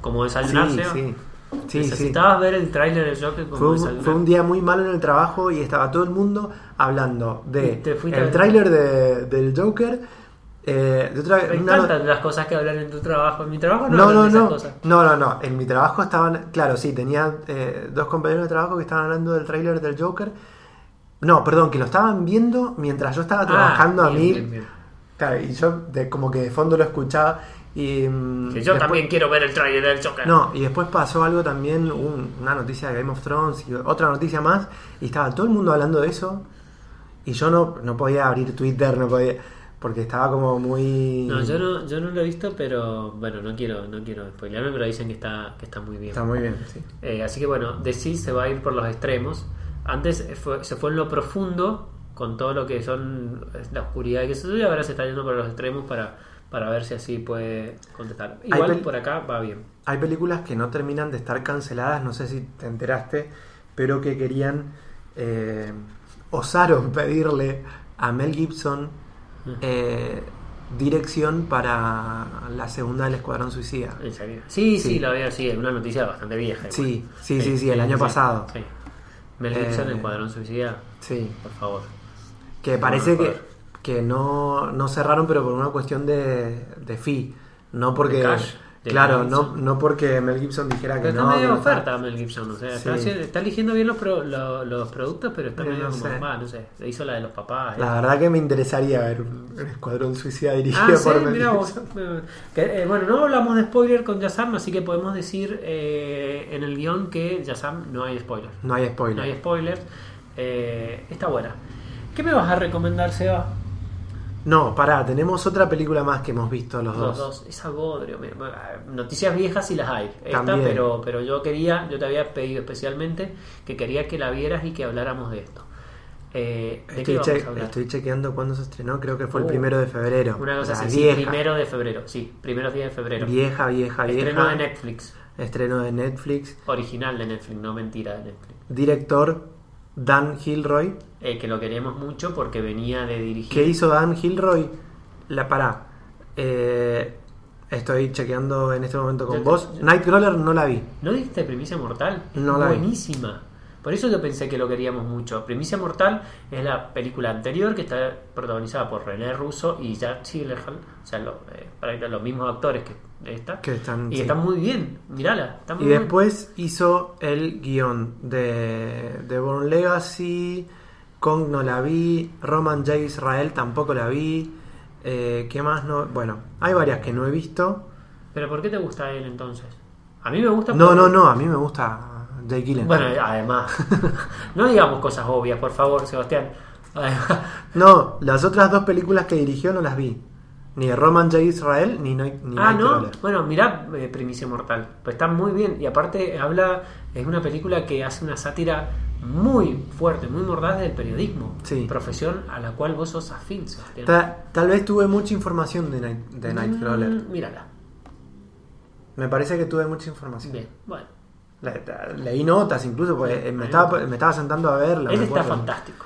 Como desayunarse. Sí, sí. Sí, sí. Necesitabas ver el tráiler del Joker como Fue un, fue un día muy malo en el trabajo y estaba todo el mundo hablando de el tráiler de, del Joker. Eh, de otra, Me una no- encantan las cosas que hablan en tu trabajo. En mi trabajo no, no, hablan no, de esas no, cosas. no, no, no. En mi trabajo estaban, claro, sí, tenía eh, dos compañeros de trabajo que estaban hablando del tráiler del Joker. No, perdón, que lo estaban viendo mientras yo estaba trabajando Ah, a bien, mí. bien, bien. Claro, y yo de, como que de fondo lo escuchaba y... mm, Que yo después- también quiero ver el tráiler del Joker. No, y después pasó algo también, un- una noticia de Game of Thrones y otra noticia más, y estaba todo el mundo hablando de eso, y yo no, no podía abrir Twitter, no podía, porque estaba como muy... No, yo no, yo no lo he visto, pero bueno, no quiero, no quiero spoilearme, pero dicen que está, que está muy bien. Está muy bien, sí. Eh, así que bueno, DC se va a ir por los extremos. Antes fue- se fue en lo profundo con todo lo que son eh, la oscuridad y que eso, y ahora se está yendo por los extremos para, para ver si así puede contestar. Igual por acá va bien. Hay películas que no terminan de estar canceladas, no sé si te enteraste, pero que querían, eh, osaron (laughs) pedirle a Mel Gibson eh, dirección para la segunda del Escuadrón Suicida. ¿En serio? Sí, sí, Sí. lo había, sí, una noticia bastante vieja. Sí, sí, sí, sí, el año pasado. Sí. Mel Gibson, Eh, el Cuadrón Suicida, Sí. por favor. Que parece que, que no, no cerraron, pero por una cuestión de, de fee. No porque. De cash, de claro, Mel no, no porque Mel Gibson dijera que Pero no. está medio no oferta Mel Gibson, o sea, está, Sí. está eligiendo bien los, pro- lo- los productos, pero está Pero medio no como, sé. va, no sé, hizo la de los papás. eh. La verdad que me interesaría ver un, escuadrón suicida dirigido Ah, sí, por Mel vos. Gibson. Eh, (laughs) que, eh, bueno, no hablamos de spoiler con Yazam, así que podemos decir eh, en el guion que Yazam no hay spoiler. No hay spoiler. No hay spoilers. Eh, está buena. ¿Qué me vas a recomendar, Seba? No, pará, tenemos otra película más que hemos visto los, Los dos. dos. Esa Godrio. me- Noticias viejas sí las hay. Esta, También. pero, pero yo quería, yo te había pedido especialmente que quería que la vieras y que habláramos de esto. Eh, ¿de qué Estoy, che- chequeando cuándo se estrenó, creo que fue el Uh, primero de febrero. Una cosa O sea, así, sí, vieja, primero de febrero, sí, primeros días de febrero. vieja, vieja, vieja. Estreno de Netflix, Estreno de Netflix. original de Netflix, no mentira de Netflix. Director Dan Gilroy. Eh, que lo queremos mucho porque venía de dirigir. ¿Qué hizo Dan Gilroy? La pará. Eh, estoy chequeando en este momento con Yo vos. yo- Nightcrawler no la vi. ¿No viste Primicia Mortal? No la vi. Buenísima. Por eso yo pensé que lo queríamos mucho. Primicia Mortal es la película anterior que está protagonizada por René Russo y Jack Gyllenhaal. O sea, lo- eh, para los mismos actores que esta. Que están, y sí. están muy bien. Mirala. Está muy Y bien. después hizo el guion de, de Born Legacy. Kong no la vi. Roman J. Israel tampoco la vi. Eh, ¿Qué más no? Bueno, hay varias que no he visto. ¿Pero por qué te gusta él entonces? A mí me gusta. No, no, no. A mí me gusta Jake Gyllenhaal. Bueno, además. (laughs) no digamos cosas obvias, por favor, Sebastián. No, las otras dos películas que dirigió no las vi. Ni de Roman J. Israel ni, Night- ni Ah, no. Bueno, mirá eh, Primicia Mortal. Pues está muy bien. Y aparte habla, es una película que hace una sátira muy fuerte, muy mordaz del periodismo. Sí. Profesión a la cual vos sos afín. Ta- tal vez tuve mucha información de, Night- de Nightcrawler. Mm, mírala. Me parece que tuve mucha información. Bien, bueno. Le- leí notas incluso, porque me estaba, me estaba sentando a verla. Él me está fantástico.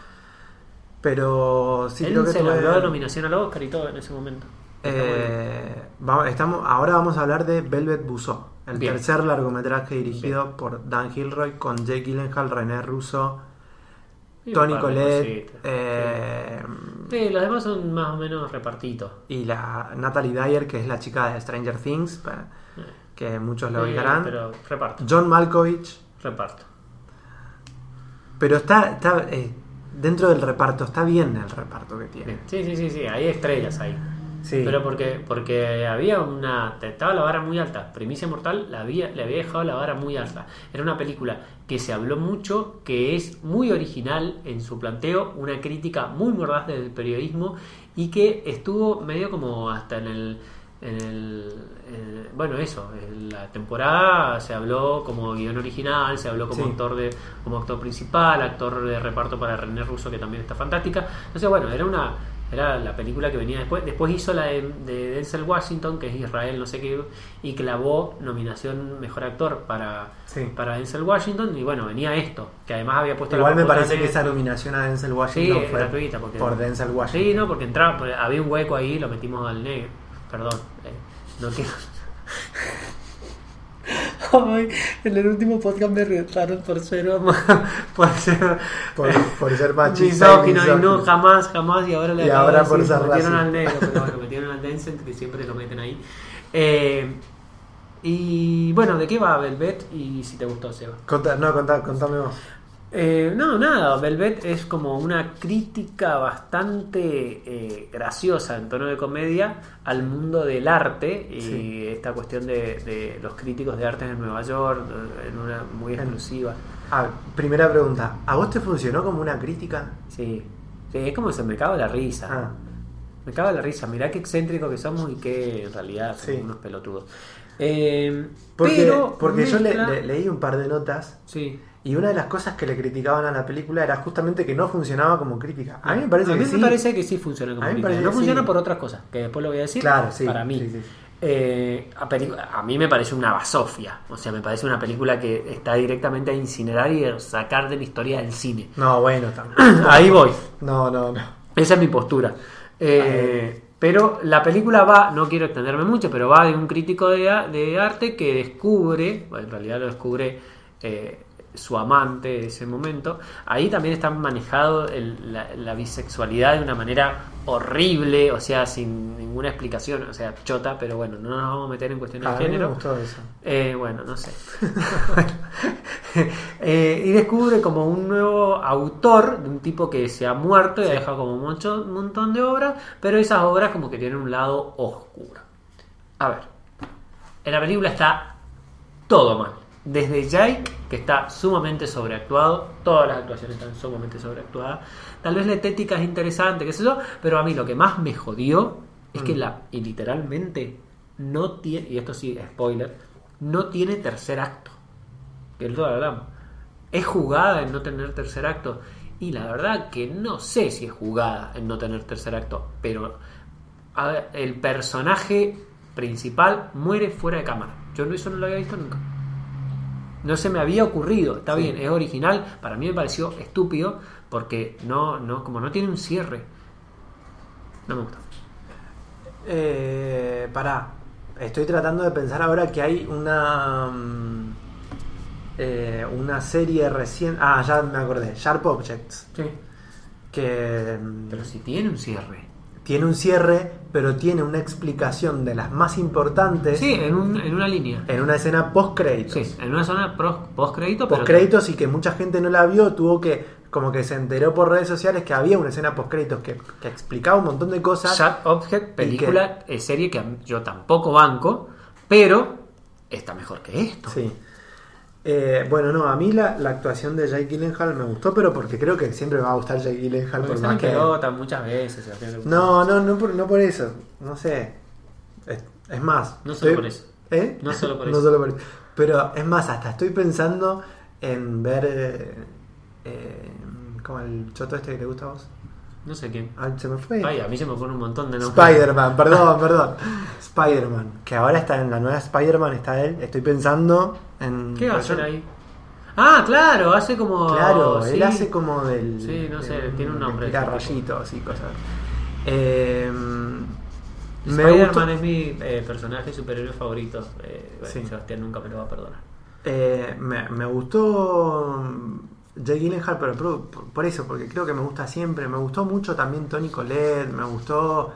Pero sí Él creo que se tuve- logró nominación al Oscar y todo en ese momento. Eh, vamos, estamos, ahora vamos a hablar de Velvet Buzzsaw, el Bien. tercer largometraje dirigido por Dan Gilroy con Jake Gyllenhaal, René Russo, Y Tony Collette eh, Sí, los demás son más o menos repartitos. y la Natalie Dyer, que es la chica de Stranger Things, pa- que muchos la Eh, ubicarán. pero reparto, John Malkovich, reparto. pero está, está eh, dentro del reparto, está bien el reparto que tiene. Sí, sí, sí, sí, hay estrellas ahí. Sí. Pero porque, porque había una. Estaba la vara muy alta. Primicia Mortal la había, le había dejado la vara muy alta. Era una película que se habló mucho, que es muy original en su planteo, una crítica muy mordaz del periodismo y que estuvo medio como hasta en el. En el en- bueno, eso, en la temporada se habló como guion original, se habló como Sí. actor de como actor principal, actor de reparto para René Russo, que también está fantástica. Entonces, bueno, era una era la película que venía después. Después hizo la de, de Denzel Washington, que es Israel, no sé qué, y clavó nominación mejor actor para, Sí. para Denzel Washington. Y bueno, venía esto, que además había puesto Igual la me parece que esa nominación a Denzel Sí, Washington fue gratuita. Porque, por Denzel Sí, Washington. no, porque entraba, pues, había un hueco ahí, lo metimos al negro. Perdón, no quiero. Ay, en el último podcast me retaron por ser (laughs) por ser Por, por ser machista. y misógino y no jamás jamás y ahora le Y ahora por decir, metieron al negro pero bueno metieron al Tencent que siempre lo meten ahí Eh, y bueno de qué va Velvet y si te gustó Seba Conta- no, contá- contame vos. Eh, no, nada, Velvet es como una crítica bastante eh, graciosa en tono de comedia al mundo del arte y Sí. esta cuestión de, de los críticos de arte en Nueva York, en una muy exclusiva. Ah, primera pregunta. ¿A vos te funcionó como una crítica? Sí, sí es como se me cago la risa. Ah, Me cago la risa, mirá qué excéntrico que somos y que en realidad somos Sí. unos pelotudos. Eh, porque pero porque yo le- mezcla- le- leí un par de notas Sí. Y una de las cosas que le criticaban a la película era justamente que no funcionaba como crítica. A mí me parece a mí que me sí. parece que sí funciona como A mí me crítica. No funciona sí. por otras cosas, que después lo voy a decir. Claro, sí, Para mí. Eh, a, mí me parece una basofia. O sea, me parece una película que está directamente a incinerar y a sacar de la historia del cine. No, bueno, también. (clears throat) Ahí voy. No, no, no. Esa es mi postura. Eh, pero la película va, no quiero extenderme mucho, pero va de un crítico de arte que descubre, bueno, en realidad lo descubre eh, su amante de ese momento. Ahí también está manejado el- la, la bisexualidad de una manera horrible, o sea, sin ninguna explicación, o sea, chota, pero bueno, no nos vamos a meter en cuestiones A de mí me género. gustó eso. Eh, bueno, no sé. (laughs) Eh, y descubre como un nuevo autor, de un tipo que se ha muerto y ha dejado como mucho, un montón de obras, pero esas obras como que tienen un lado oscuro. A ver, en la película está todo mal. Desde Jake, que está sumamente sobreactuado, todas las actuaciones están sumamente sobreactuadas. Tal vez la estética es interesante, qué sé yo, pero a mí lo que más me jodió es que Mm. la, y literalmente no tiene, y esto sí, spoiler, no tiene tercer acto. Que es lo que hablamos. Es jugada en no tener tercer acto. Y la verdad que no sé si es jugada en no tener tercer acto, pero a ver, el personaje principal muere fuera de cámara. Yo eso no lo había visto nunca. No se me había ocurrido. Está Sí. bien, es original. Para mí me pareció estúpido porque no, no, como no tiene un cierre. No me gusta. Eh, pará, estoy tratando de pensar ahora que hay una mm, eh, una serie recién. Ah, ya me acordé, Sharp Objects, Sí. que mm, Pero si tiene un cierre. Tiene un cierre, pero tiene una explicación de las más importantes Sí, en, un- en una línea. en una escena post créditos. Sí, en una zona post crédito. Post créditos y que mucha gente no la vio, tuvo que como que se enteró por redes sociales que había una escena post créditos que, que explicaba un montón de cosas. Sharp Object, película, eh, serie que yo tampoco banco, pero está mejor que esto. Sí. Eh, bueno, no, a mí la, la actuación de Jake Gyllenhaal me gustó, pero porque creo que siempre me va a gustar Jake Gyllenhaal Porque por más que... pelota muchas veces. No, no, no por, no por eso. No sé. Es, es más. No solo estoy- por eso. ¿Eh? No solo por (laughs) No eso. solo por eso. Pero es más, hasta estoy pensando en ver... eh, eh, como el choto este que te gusta a vos. No sé quién. Ah, se me fue. Ay, a mí se me pone un montón de nombres. Spider-Man, perdón, perdón. Spider-Man. Que ahora está en la nueva Spider-Man, está él. Estoy pensando en... ¿Qué va a hacer ahí? Ah, claro, hace como. Claro, sí. él hace como del. Sí, no sé, del- tiene un nombre. Tira rayitos y cosas. Eh, Spider-Man es mi eh, personaje superhéroe favorito. Eh, bueno, Sí. Sebastián nunca me lo va a perdonar. eh, me, me gustó Jake Gyllenhaal, pero por, por- eso, porque creo que me gusta siempre. Me gustó mucho también Tony Collette, me gustó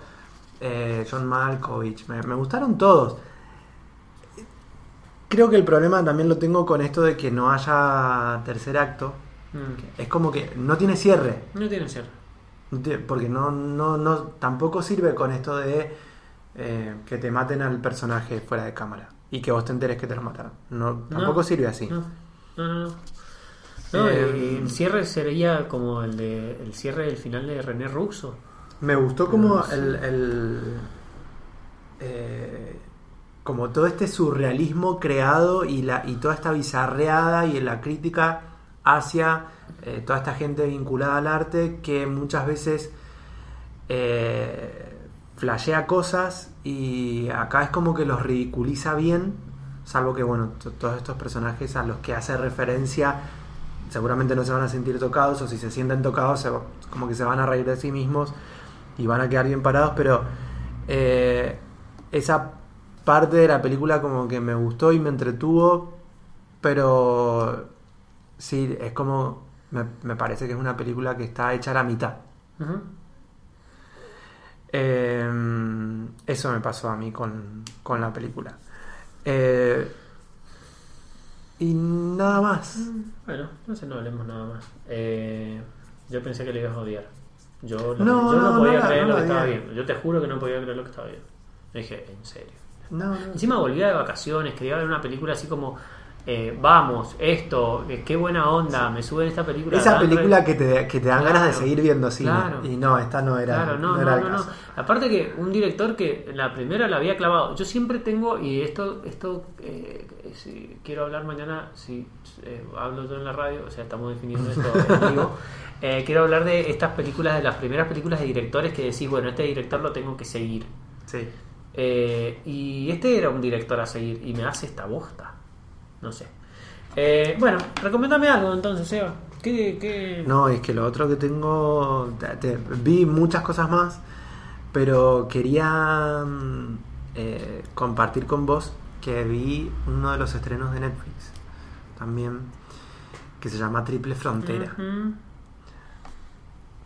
eh, John Malkovich, me, me gustaron todos. Creo que el problema también lo tengo con esto de que no haya tercer acto. Mm. Es como que no tiene cierre. No tiene cierre. Porque no, no, no, tampoco sirve con esto de eh, que te maten al personaje fuera de cámara y que vos te enteres que te lo mataron. No, tampoco No. sirve así. No, no, no. No. Eh, el cierre sería como el de el cierre del final de René Russo. Me gustó como sí. el, el, eh, como todo este surrealismo creado y la y toda esta bizarreada y la crítica hacia eh, toda esta gente vinculada al arte que muchas veces eh, flashea cosas y acá es como que los ridiculiza bien, salvo que bueno, to- todos estos personajes a los que hace referencia seguramente no se van a sentir tocados o si se sienten tocados se como que se van a reír de sí mismos y van a quedar bien parados, pero eh, esa parte de la película como que me gustó y me entretuvo, pero sí, es como, me, me parece que es una película que está hecha a la mitad. Eh, eso me pasó a mí con, con la película. Eh, y nada más. Bueno, no sé, no hablemos nada más. Eh, yo pensé que le ibas a odiar. Yo no, yo no, no, podía no creer lo que estaba viendo. Yo te juro que no podía creer lo que estaba viendo. Yo dije, en serio. No, no. Encima volvía de vacaciones, quería ver una película así como, eh, vamos, esto, eh, qué buena onda, me suben esta película. Esa película re- que te, que te dan ganas de seguir viendo cine. claro. Y no, esta no era, Claro, no, no era no, no. Aparte que un director que la primera la había clavado. Yo siempre tengo, y esto, esto eh, si quiero hablar mañana, si eh, hablo yo en la radio, o sea, estamos definiendo esto en (laughs) vivo. quiero hablar de estas películas, de las primeras películas de directores que decís, bueno, este director lo tengo que seguir. Sí. Y este era un director a seguir y me hace esta bosta. No sé. Eh, bueno, recomendame algo entonces, Eva. ¿Qué, qué... No, es que lo otro que tengo. te- te- vi muchas cosas más, pero quería mm, eh, compartir con vos que vi uno de los estrenos de Netflix también, que se llama Triple Frontera.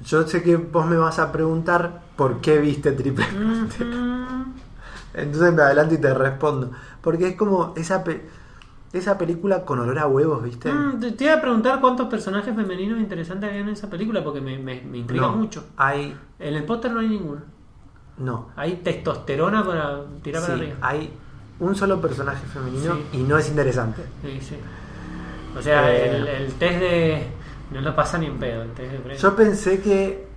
Yo sé que vos me vas a preguntar por qué viste Triple Frontera. Entonces me adelanto y te respondo. Porque es como esa, pe- esa película con olor a huevos, ¿viste? Mm, te, te iba a preguntar cuántos personajes femeninos interesantes había en esa película porque me, me, me intriga no, mucho. Hay. En el póster no hay ninguno. No. Hay testosterona para tirar para arriba. hay un solo personaje femenino Sí. y no es interesante. Sí, sí. O sea, Eh. el, el test de. No lo pasa ni en pedo. El test de. Yo pensé que.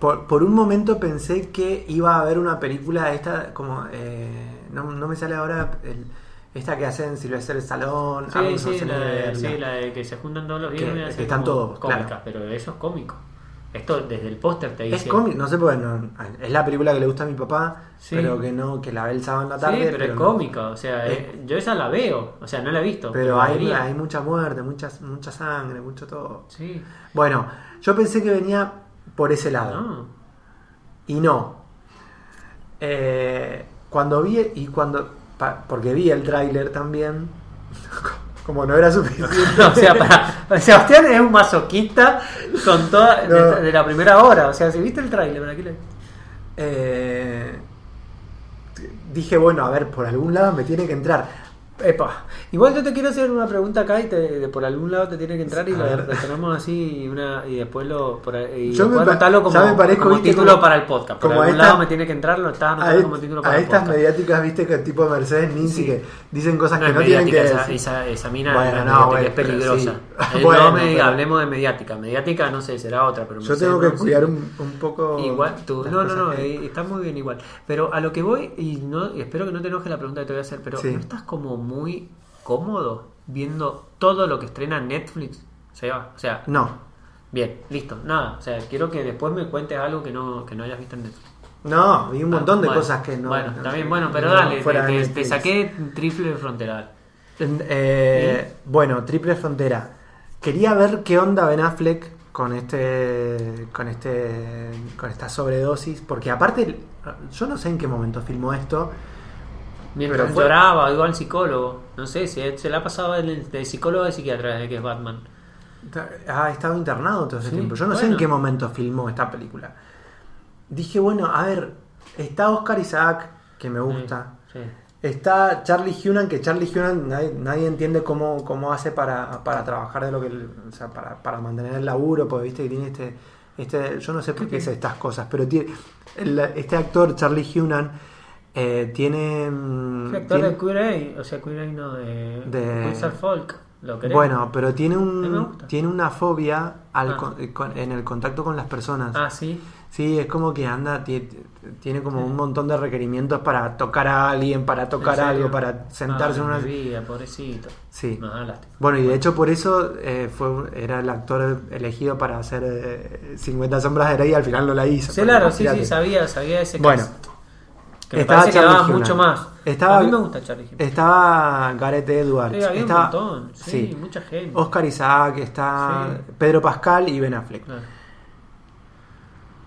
Por, por un momento pensé que iba a haber una película esta, como. eh, no, no me sale ahora el, Esta que hacen Sylvester Stallone, Sí, Arnold sí, la de, sí, la- de que se juntan todos los viernes que están todos, cómicas, claro. pero eso es cómico. Esto desde el póster te dice. Es cómico, no sé por qué no- es la película que le gusta a mi papá, Sí. pero que no, que la ve el sábado en la Sí, tarde. pero, es no- cómica, o sea, Eh. yo esa la veo, o sea, no la he visto. Pero hay, hay mucha muerte, mucha, mucha sangre, mucho todo. Sí, Bueno, yo pensé que venía por ese lado. no. Y no. Eh, cuando vi, y cuando. Pa- porque vi el tráiler también. (laughs) Como no era suficiente. (laughs) o sea, para, Sebastián es un masoquista con toda No. de, de la primera hora, o sea, si viste el tráiler, ¿para qué le- Eh, dije, bueno, a ver, por algún lado me tiene que entrar. Epa. Igual yo te quiero hacer una pregunta acá y te, de por algún lado te tiene que entrar y A lo ver. retenemos así y, una, y después lo por y Yo me después anotarlo como, me parezco, como título como- para el podcast. Por como algún esta- lado me tiene que entrar, lo estás A, anotando como título a para el estas podcast. mediáticas, viste, que tipo Mercedes Ninzi Sí. que dicen cosas No que no tienen que esa, decir. esa, esa mina Bueno, no bueno, es peligrosa. sí. Eh, (laughs) Bueno, no me pero- hablemos de mediática. Mediática no sé, será otra, pero Yo Mercedes tengo que no, sí. cuidar un, un poco. Igual tú, no, no, no, eh, está muy bien igual. Pero a lo que voy, y no espero que no te enoje la pregunta que te voy a hacer, pero. ¿no estás como muy cómodo viendo todo lo que estrena Netflix? O sea, o sea, No, bien, listo, nada. O sea, quiero que después me cuentes algo que no, que no hayas visto en Netflix. no, vi un montón de Bueno, cosas que no. Bueno, no- bien, bueno, pero no, dale, te, saqué triple fronteral. Eh, Bueno, Triple Frontera. Quería ver qué onda Ben Affleck con este. con este. con esta sobredosis. Porque aparte, yo no sé en qué momento filmó esto. Mientras Pero fue- lloraba, iba al psicólogo. No sé, si se la ha pasado el, de psicólogo de psiquiatra desde que es Batman. Ha estado internado todo ese Sí, tiempo. Yo no sé bueno. en qué momento filmó esta película. Dije, bueno, a ver, está Oscar Isaac, que me gusta. Sí, sí. Está Charlie Hunan, que Charlie Hunan nadie, nadie entiende cómo, cómo hace para, para trabajar de lo que. O sea, para, para mantener el laburo, porque viste que tiene este. este yo no sé por qué es estas cosas, pero tiene. el- este actor, Charlie Hunan, eh, tiene. mm, Sí, actor tiene- de Queer Eye, o sea, Queer Eye no, de, De- Wizard Folk. ¿Lo bueno, pero tiene un tiene una fobia al Ah. con- con- en el contacto con las personas. Ah, sí. Sí, es como que anda, tie- tiene como un montón de requerimientos para tocar a alguien, para tocar algo, para sentarse ah, en una... vida, pobrecito. Sí. No, lástima. Bueno, y de hecho por eso eh, fue era el actor elegido para hacer eh, 50 sombras de Grey y al final no la hizo. Sí, claro, sí, sí, sabía, sabía ese Bueno, caso. Que me estaba parece que Charlie daba mucho más. Estaba- a mí me gusta Charlie Hunnam. Estaba Gareth Edwards, Sí, había estaba, un montón. Sí, mucha gente. Oscar Isaac, está Sí. Pedro Pascal y Ben Affleck. Claro.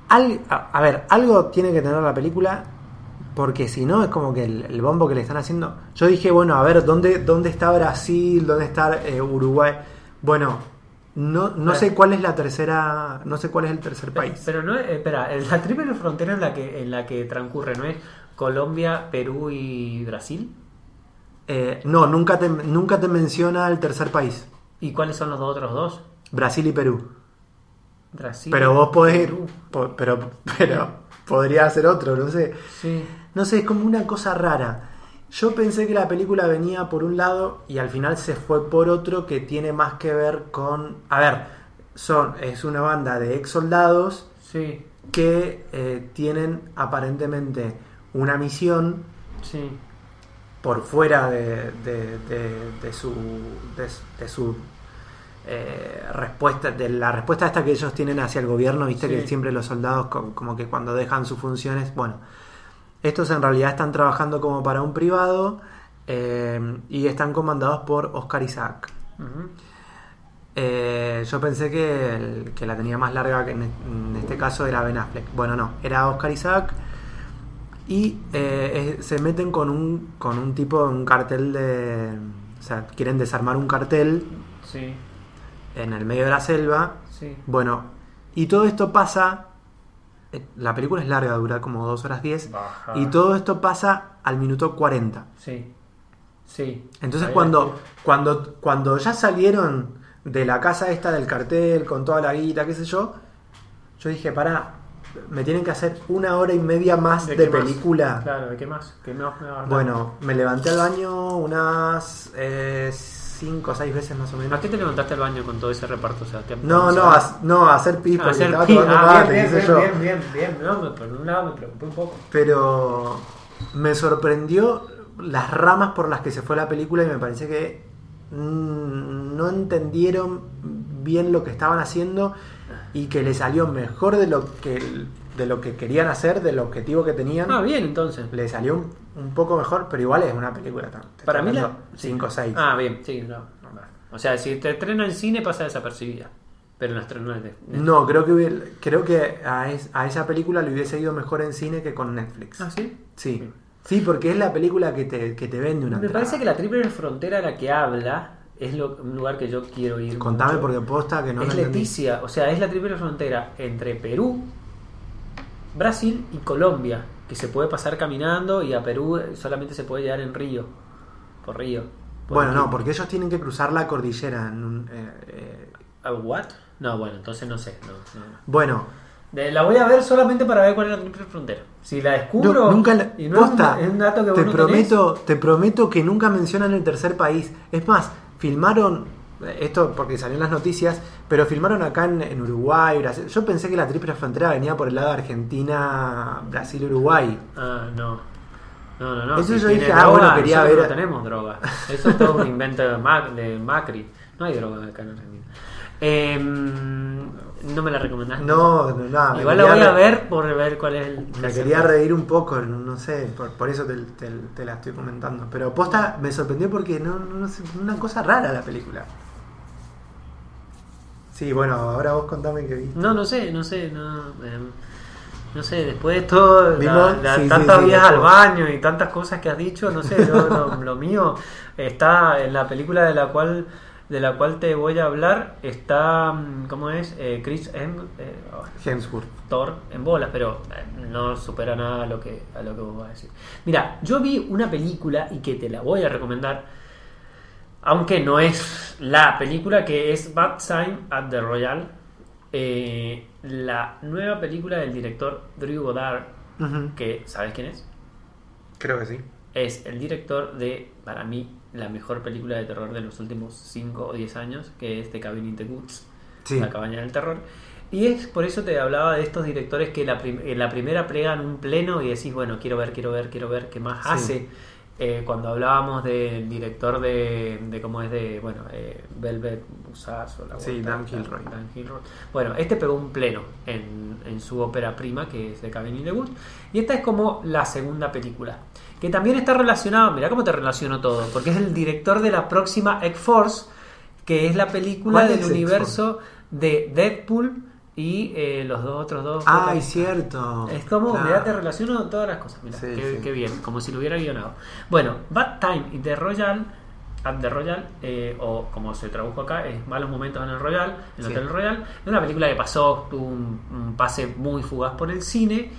Al- a, a ver, algo tiene que tener la película, porque si no es como que el, el bombo que le están haciendo. Yo dije, bueno, a ver, ¿dónde, dónde está Brasil? ¿Dónde está eh, Uruguay? Bueno, no, no sé cuál es la tercera, no sé cuál es el tercer Pero, país. pero no es, espera, la triple frontera en la que en la que transcurre, ¿no es Colombia, Perú y Brasil? Eh, no, nunca te, nunca te menciona el tercer país, ¿Y cuáles son los otros dos? Brasil y Perú. Brasil. Pero vos podés ir, po- pero, pero podría ser otro, no sé. Sí. No sé, es como una cosa rara. Yo pensé que la película venía por un lado y al final se fue por otro que tiene más que ver con... A ver, son, es una banda de ex soldados Sí. que eh, tienen aparentemente una misión Sí. por fuera de, de- de- de su, de, su eh, respuesta, de la respuesta esta que ellos tienen hacia el gobierno, viste Sí. que siempre los soldados co- como que cuando dejan sus funciones, bueno, estos en realidad están trabajando como para un privado eh, y están comandados por Oscar Isaac. Eh, yo pensé que, el- que la tenía más larga que en, en este caso era Ben Affleck. Bueno, no, era Oscar Isaac. Y eh, se meten con un, con un tipo, un cartel de... O sea, quieren desarmar un cartel Sí. en el medio de la selva. Sí. Bueno, y todo esto pasa... eh, La película es larga, dura como 2 horas 10. Baja. Y todo esto pasa al minuto 40. Sí. Sí. Entonces cuando, cuando, cuando ya salieron de la casa esta del cartel con toda la guita, qué sé yo, yo dije, pará, me tienen que hacer una hora y media más de, qué más? película. Claro, ¿de qué más? ¿Qué más me va a hablar? Bueno, me levanté al baño unas 5 o 6 veces más o menos. ¿A qué te levantaste al baño con todo ese reparto? No, O sea, no, a, no, a hacer pis porque hacer estaba pi- tomando ah, mate, bien, bien, yo. bien, bien, bien, No, me- por un lado me preocupé un poco. Pero me sorprendió las ramas por las que se fue la película y me parece que mm, no entendieron bien lo que estaban haciendo y que le salió mejor de lo que de lo que querían hacer, del objetivo que tenían. Ah, bien, entonces. Le salió un, un poco mejor, pero igual es una película. Para mí la- hablando 5 o 6. Ah, bien, sí, no. O sea, si te estrena en cine pasa desapercibida. Pero no estrena en Netflix. No, creo que hubiera- creo que a, es- a esa película le hubiese ido mejor en cine que con Netflix. Ah, sí. Sí. Sí, porque es la película que te, que te vende una Me entrada. parece que la triple frontera a la que habla es lo- un lugar que yo quiero ir. Contame mucho. porque posta que no es. Leticia, o sea, es la triple frontera entre Perú, Brasil y Colombia, que se puede pasar caminando y a Perú solamente se puede llegar en río, por río. Por Bueno, aquí. no, porque ellos tienen que cruzar la cordillera. en un, eh, eh, ¿What? No, bueno, entonces no sé. No, no. bueno, La voy a ver solamente para ver cuál es la triple frontera. Si la descubro, no- nunca la- y no es un- posta, es un dato que vos te prometo, te prometo que nunca mencionan el tercer país. Es más, filmaron esto porque salió en las noticias, pero filmaron acá en, en Uruguay, Brasil. Yo pensé que la triple frontera venía por el lado de Argentina, Brasil, Uruguay. Ah, no. No, no, no. Eso si yo dije, ah, droga, bueno, quería ver- No tenemos droga. Eso es todo un invento de, Mac- de Macri. No hay droga acá en Argentina. Eh, no me la recomendaste. No, no, me Igual la voy a ver por ver cuál es el. Me quería reír un poco, no sé, por, por eso te, te- te la estoy comentando. Pero posta me sorprendió porque no, no, no sé, una cosa rara la película. Sí, bueno, ahora vos contame que viste. No, no sé, no sé, no. eh, no sé, después de todo, la- Sí, sí, tantas sí, vías eso. al baño y tantas cosas que has dicho, no sé, yo, lo, lo mío está en la película de la cual de la cual te voy a hablar, está, mm, ¿cómo es? Eh, Chris M. eh, oh, Hemsworth. Thor en bolas, pero eh, no supera nada a lo que a lo que vos vas a decir. Mira, yo vi una película y que te la voy a recomendar, aunque no es la película que es Bad Time at the Royal, eh, la nueva película del director Drew Goddard, que ¿sabes quién es? Creo que sí. Es el director de, para mí, la mejor película de terror de los últimos 5 o 10 años, que es The Cabin in the Woods. Sí. La cabaña del terror. Y es por eso te hablaba de estos directores que la prim- en la primera plegan un pleno y decís, bueno, quiero ver, quiero ver, quiero ver qué más Sí. hace. Eh, cuando hablábamos del director de, de cómo es de, bueno, eh, Velvet Buzzsass o la Sí, Dan Gilroy. Dan Gilroy. Bueno, este pegó un pleno en, en su ópera prima, que es The Cabin in the Woods. Y esta es como la segunda película. Que también está relacionado, mira cómo te relaciono todo, porque es el director de la próxima X-Force, que es la película ¿Cuál del universo de Deadpool y eh, los dos otros dos. Ay, cierto. Es como, Claro. mirá, te relaciono todas las cosas. Mirá, Sí, qué, sí. qué bien, como si lo hubiera guionado. Bueno, Bad Time y The Royal, at The Royal, eh, o como se tradujo acá, es Malos Momentos en el Royal, en el Sí. Hotel Royal. Es una película que pasó, tuvo un, un pase muy fugaz por el cine.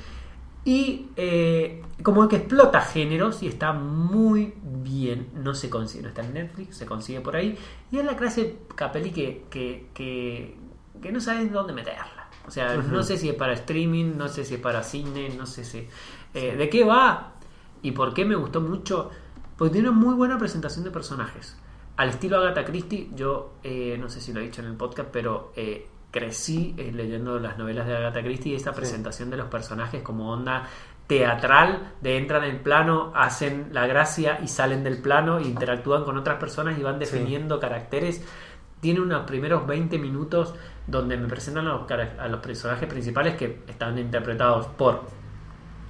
Y eh, como que explota géneros y está muy bien. No se consigue, no está en Netflix, se consigue por ahí. Y es la clase capeli que, que, que, que no sabes dónde meterla. O sea, no sé si es para streaming, no sé si es para cine, no sé si... eh, ¿De qué va? ¿Y por qué me gustó mucho? Porque tiene una muy buena presentación de personajes. Al estilo Agatha Christie, yo eh, no sé si lo he dicho en el podcast, pero eh, crecí eh, leyendo las novelas de Agatha Christie y esa presentación de los personajes como onda teatral, de entran en plano, hacen la gracia y salen del plano interactúan con otras personas y van definiendo caracteres. Tiene unos primeros 20 minutos donde me presentan a los, a los personajes principales que están interpretados por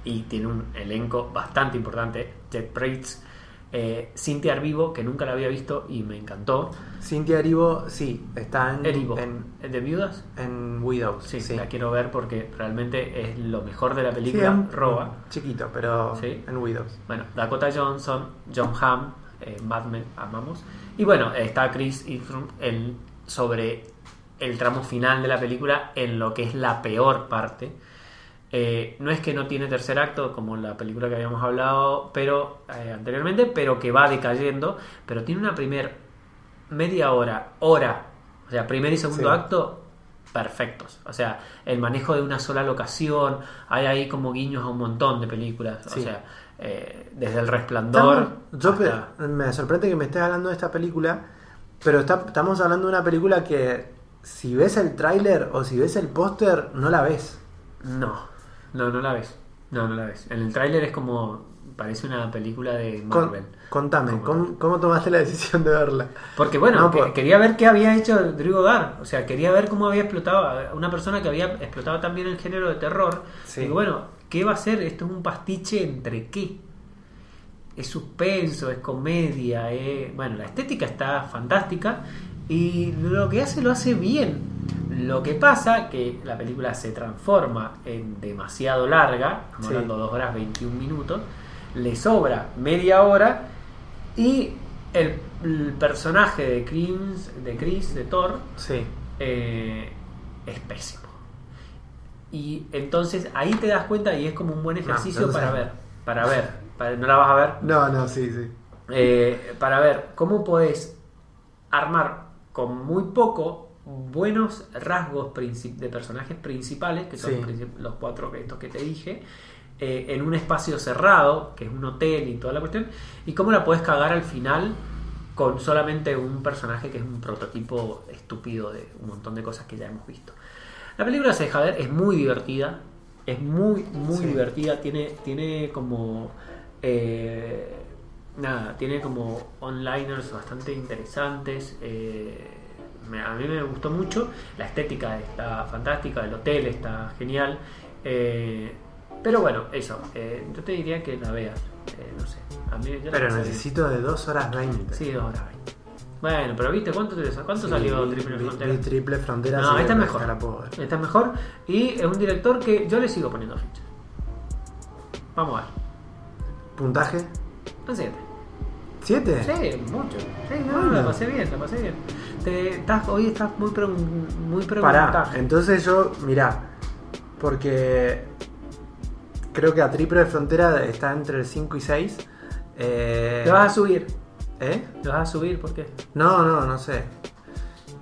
y tiene un elenco bastante importante. Jet Prates, eh, Cynthia Arvivo, que nunca la había visto y me encantó. Cintia Erivo, sí, está en, Erivo, en, ¿de viudas? en Widows. Sí, sí. la quiero ver porque realmente es lo mejor de la Sí, película. un- Roba. Chiquito, pero Sí. en Widows. Bueno, Dakota Johnson, John Hamm, eh, Mad Men, amamos. Y bueno, está Chris el, sobre el tramo final de la película en lo que es la peor parte. Eh, no es que no tiene tercer acto como la película que habíamos hablado pero eh, anteriormente, pero que va decayendo, pero tiene una primer media hora, hora, o sea, primer y segundo Sí. acto perfectos. O sea, el manejo de una sola locación, hay ahí como guiños a un montón de películas. O sea, eh, desde El Resplandor. Estamos- yo hasta- me sorprende que me estés hablando de esta película, pero está- estamos hablando de una película que si ves el tráiler o si ves el póster, no la ves. No, no, no la ves. No, no la ves. En el tráiler es como parece una película de Con- Marvel. contame, ¿Cómo ¿cómo, tomaste la decisión de verla? Porque bueno, No, que- por- quería ver qué había hecho Drew Goddard. O sea, quería ver cómo había explotado a una persona que había explotado también el género de terror. Sí. Digo, bueno, ¿qué va a ser? Esto es un pastiche entre qué. Es suspenso, es comedia, es- bueno, la estética está fantástica y lo que hace lo hace bien. Lo que pasa que la película se transforma en demasiado larga, estamos Sí. hablando de 2 horas 21 minutos, le sobra media hora y el, el personaje de Chris, de Chris, de Thor, Sí. eh, es pésimo. Y entonces ahí te das cuenta y es como un buen ejercicio entonces- para ver, para ver, para- no la vas a ver, No, no, sí, sí. eh, para ver cómo podés armar con muy poco buenos rasgos de personajes principales, que son Sí. los cuatro que, estos que te dije, eh, en un espacio cerrado, que es un hotel y toda la cuestión, y cómo la puedes cagar al final con solamente un personaje que es un prototipo estúpido de un montón de cosas que ya hemos visto. La película se deja ver, es muy divertida, es muy, muy Sí. divertida, tiene, tiene como... eh, nada, tiene como onliners bastante interesantes. eh, me- a mí me gustó mucho. La estética está fantástica, el hotel está genial. eh, pero bueno, eso. eh, yo te diría que la veas. eh, no sé. A mí, yo la Pero necesito de 2 horas 20. Sí, dos horas veinte. Bueno, pero viste, ¿cuánto, te- cuánto Sí, salió Triple Frontera? Triple Frontera. No, esta es me- mejor. Esta es mejor. Y es un director que yo le sigo poniendo ficha. Vamos a ver. ¿Puntaje? Un 7. ¿7? Sí, mucho. Sí, no, Bueno. la pasé bien, la pasé bien. Te, estás, hoy estás muy, pregun- muy Pará, preguntado. entonces yo, mirá, porque creo que a Triple Frontera está entre el 5 y 6. Eh, Te vas a subir. ¿Eh? Te vas a subir, ¿por qué? No, no, no sé.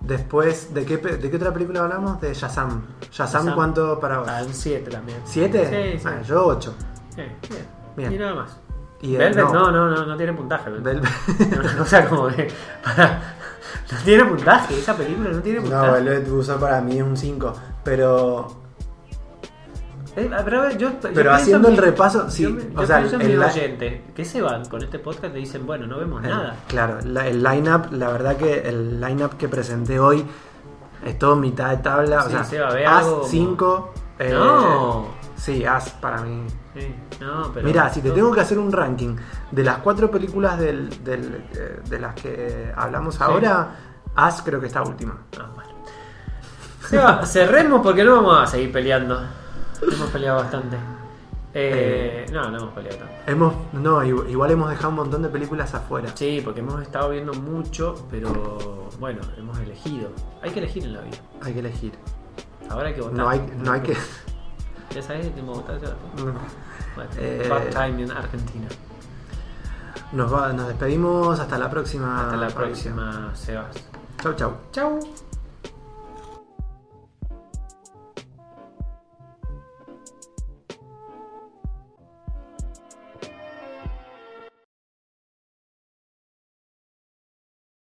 Después, ¿de qué, pe- ¿de qué otra película hablamos? De Shazam. ¿Shazam Shazam. cuánto para vos? Ah, un 7 también. ¿Siete? Sí, sí. Ah, yo 8. Eh, bien. Bien. Y nada más. Y, Velvet no. no, no, no, no tiene puntaje. Velvet. Vel- (laughs) o sea, como que. para- no tiene puntaje, esa película no tiene puntaje. no, Velvet Buzzsaw para mí es un 5. Pero Eh, pero a ver, yo, yo Pero pienso haciendo en el mi- repaso, sí, Yo, me- o yo sea, en el la- oyente, que se van con este podcast y dicen, bueno, no vemos Eh, nada. Claro, la- el line-up, la verdad que el line-up que presenté hoy es todo mitad de tabla. Sí, o sea, Seba, ve As algo como- 5. eh, No. Sí, As para mí. Sí, no, pero. Mira, si te tengo que hacer un ranking de las cuatro películas del, del, eh, de las que hablamos ahora, As creo que está última. Ah, bueno. Seba, (laughs) cerremos porque no vamos a seguir peleando. Hemos peleado bastante. Eh, no, no hemos peleado tanto. Hemos, no, igual, igual hemos dejado un montón de películas afuera. Sí, porque hemos estado viendo mucho, pero bueno, hemos elegido. Hay que elegir en la vida. Hay que elegir. Ahora hay que votar. No hay, no hay que. ¿Ya sabes cómo votar? ya? Bueno, Eh, bad time en Argentina. Nos, va- nos despedimos hasta la próxima. Hasta la próxima, Sebas. Chau, chau. Chau.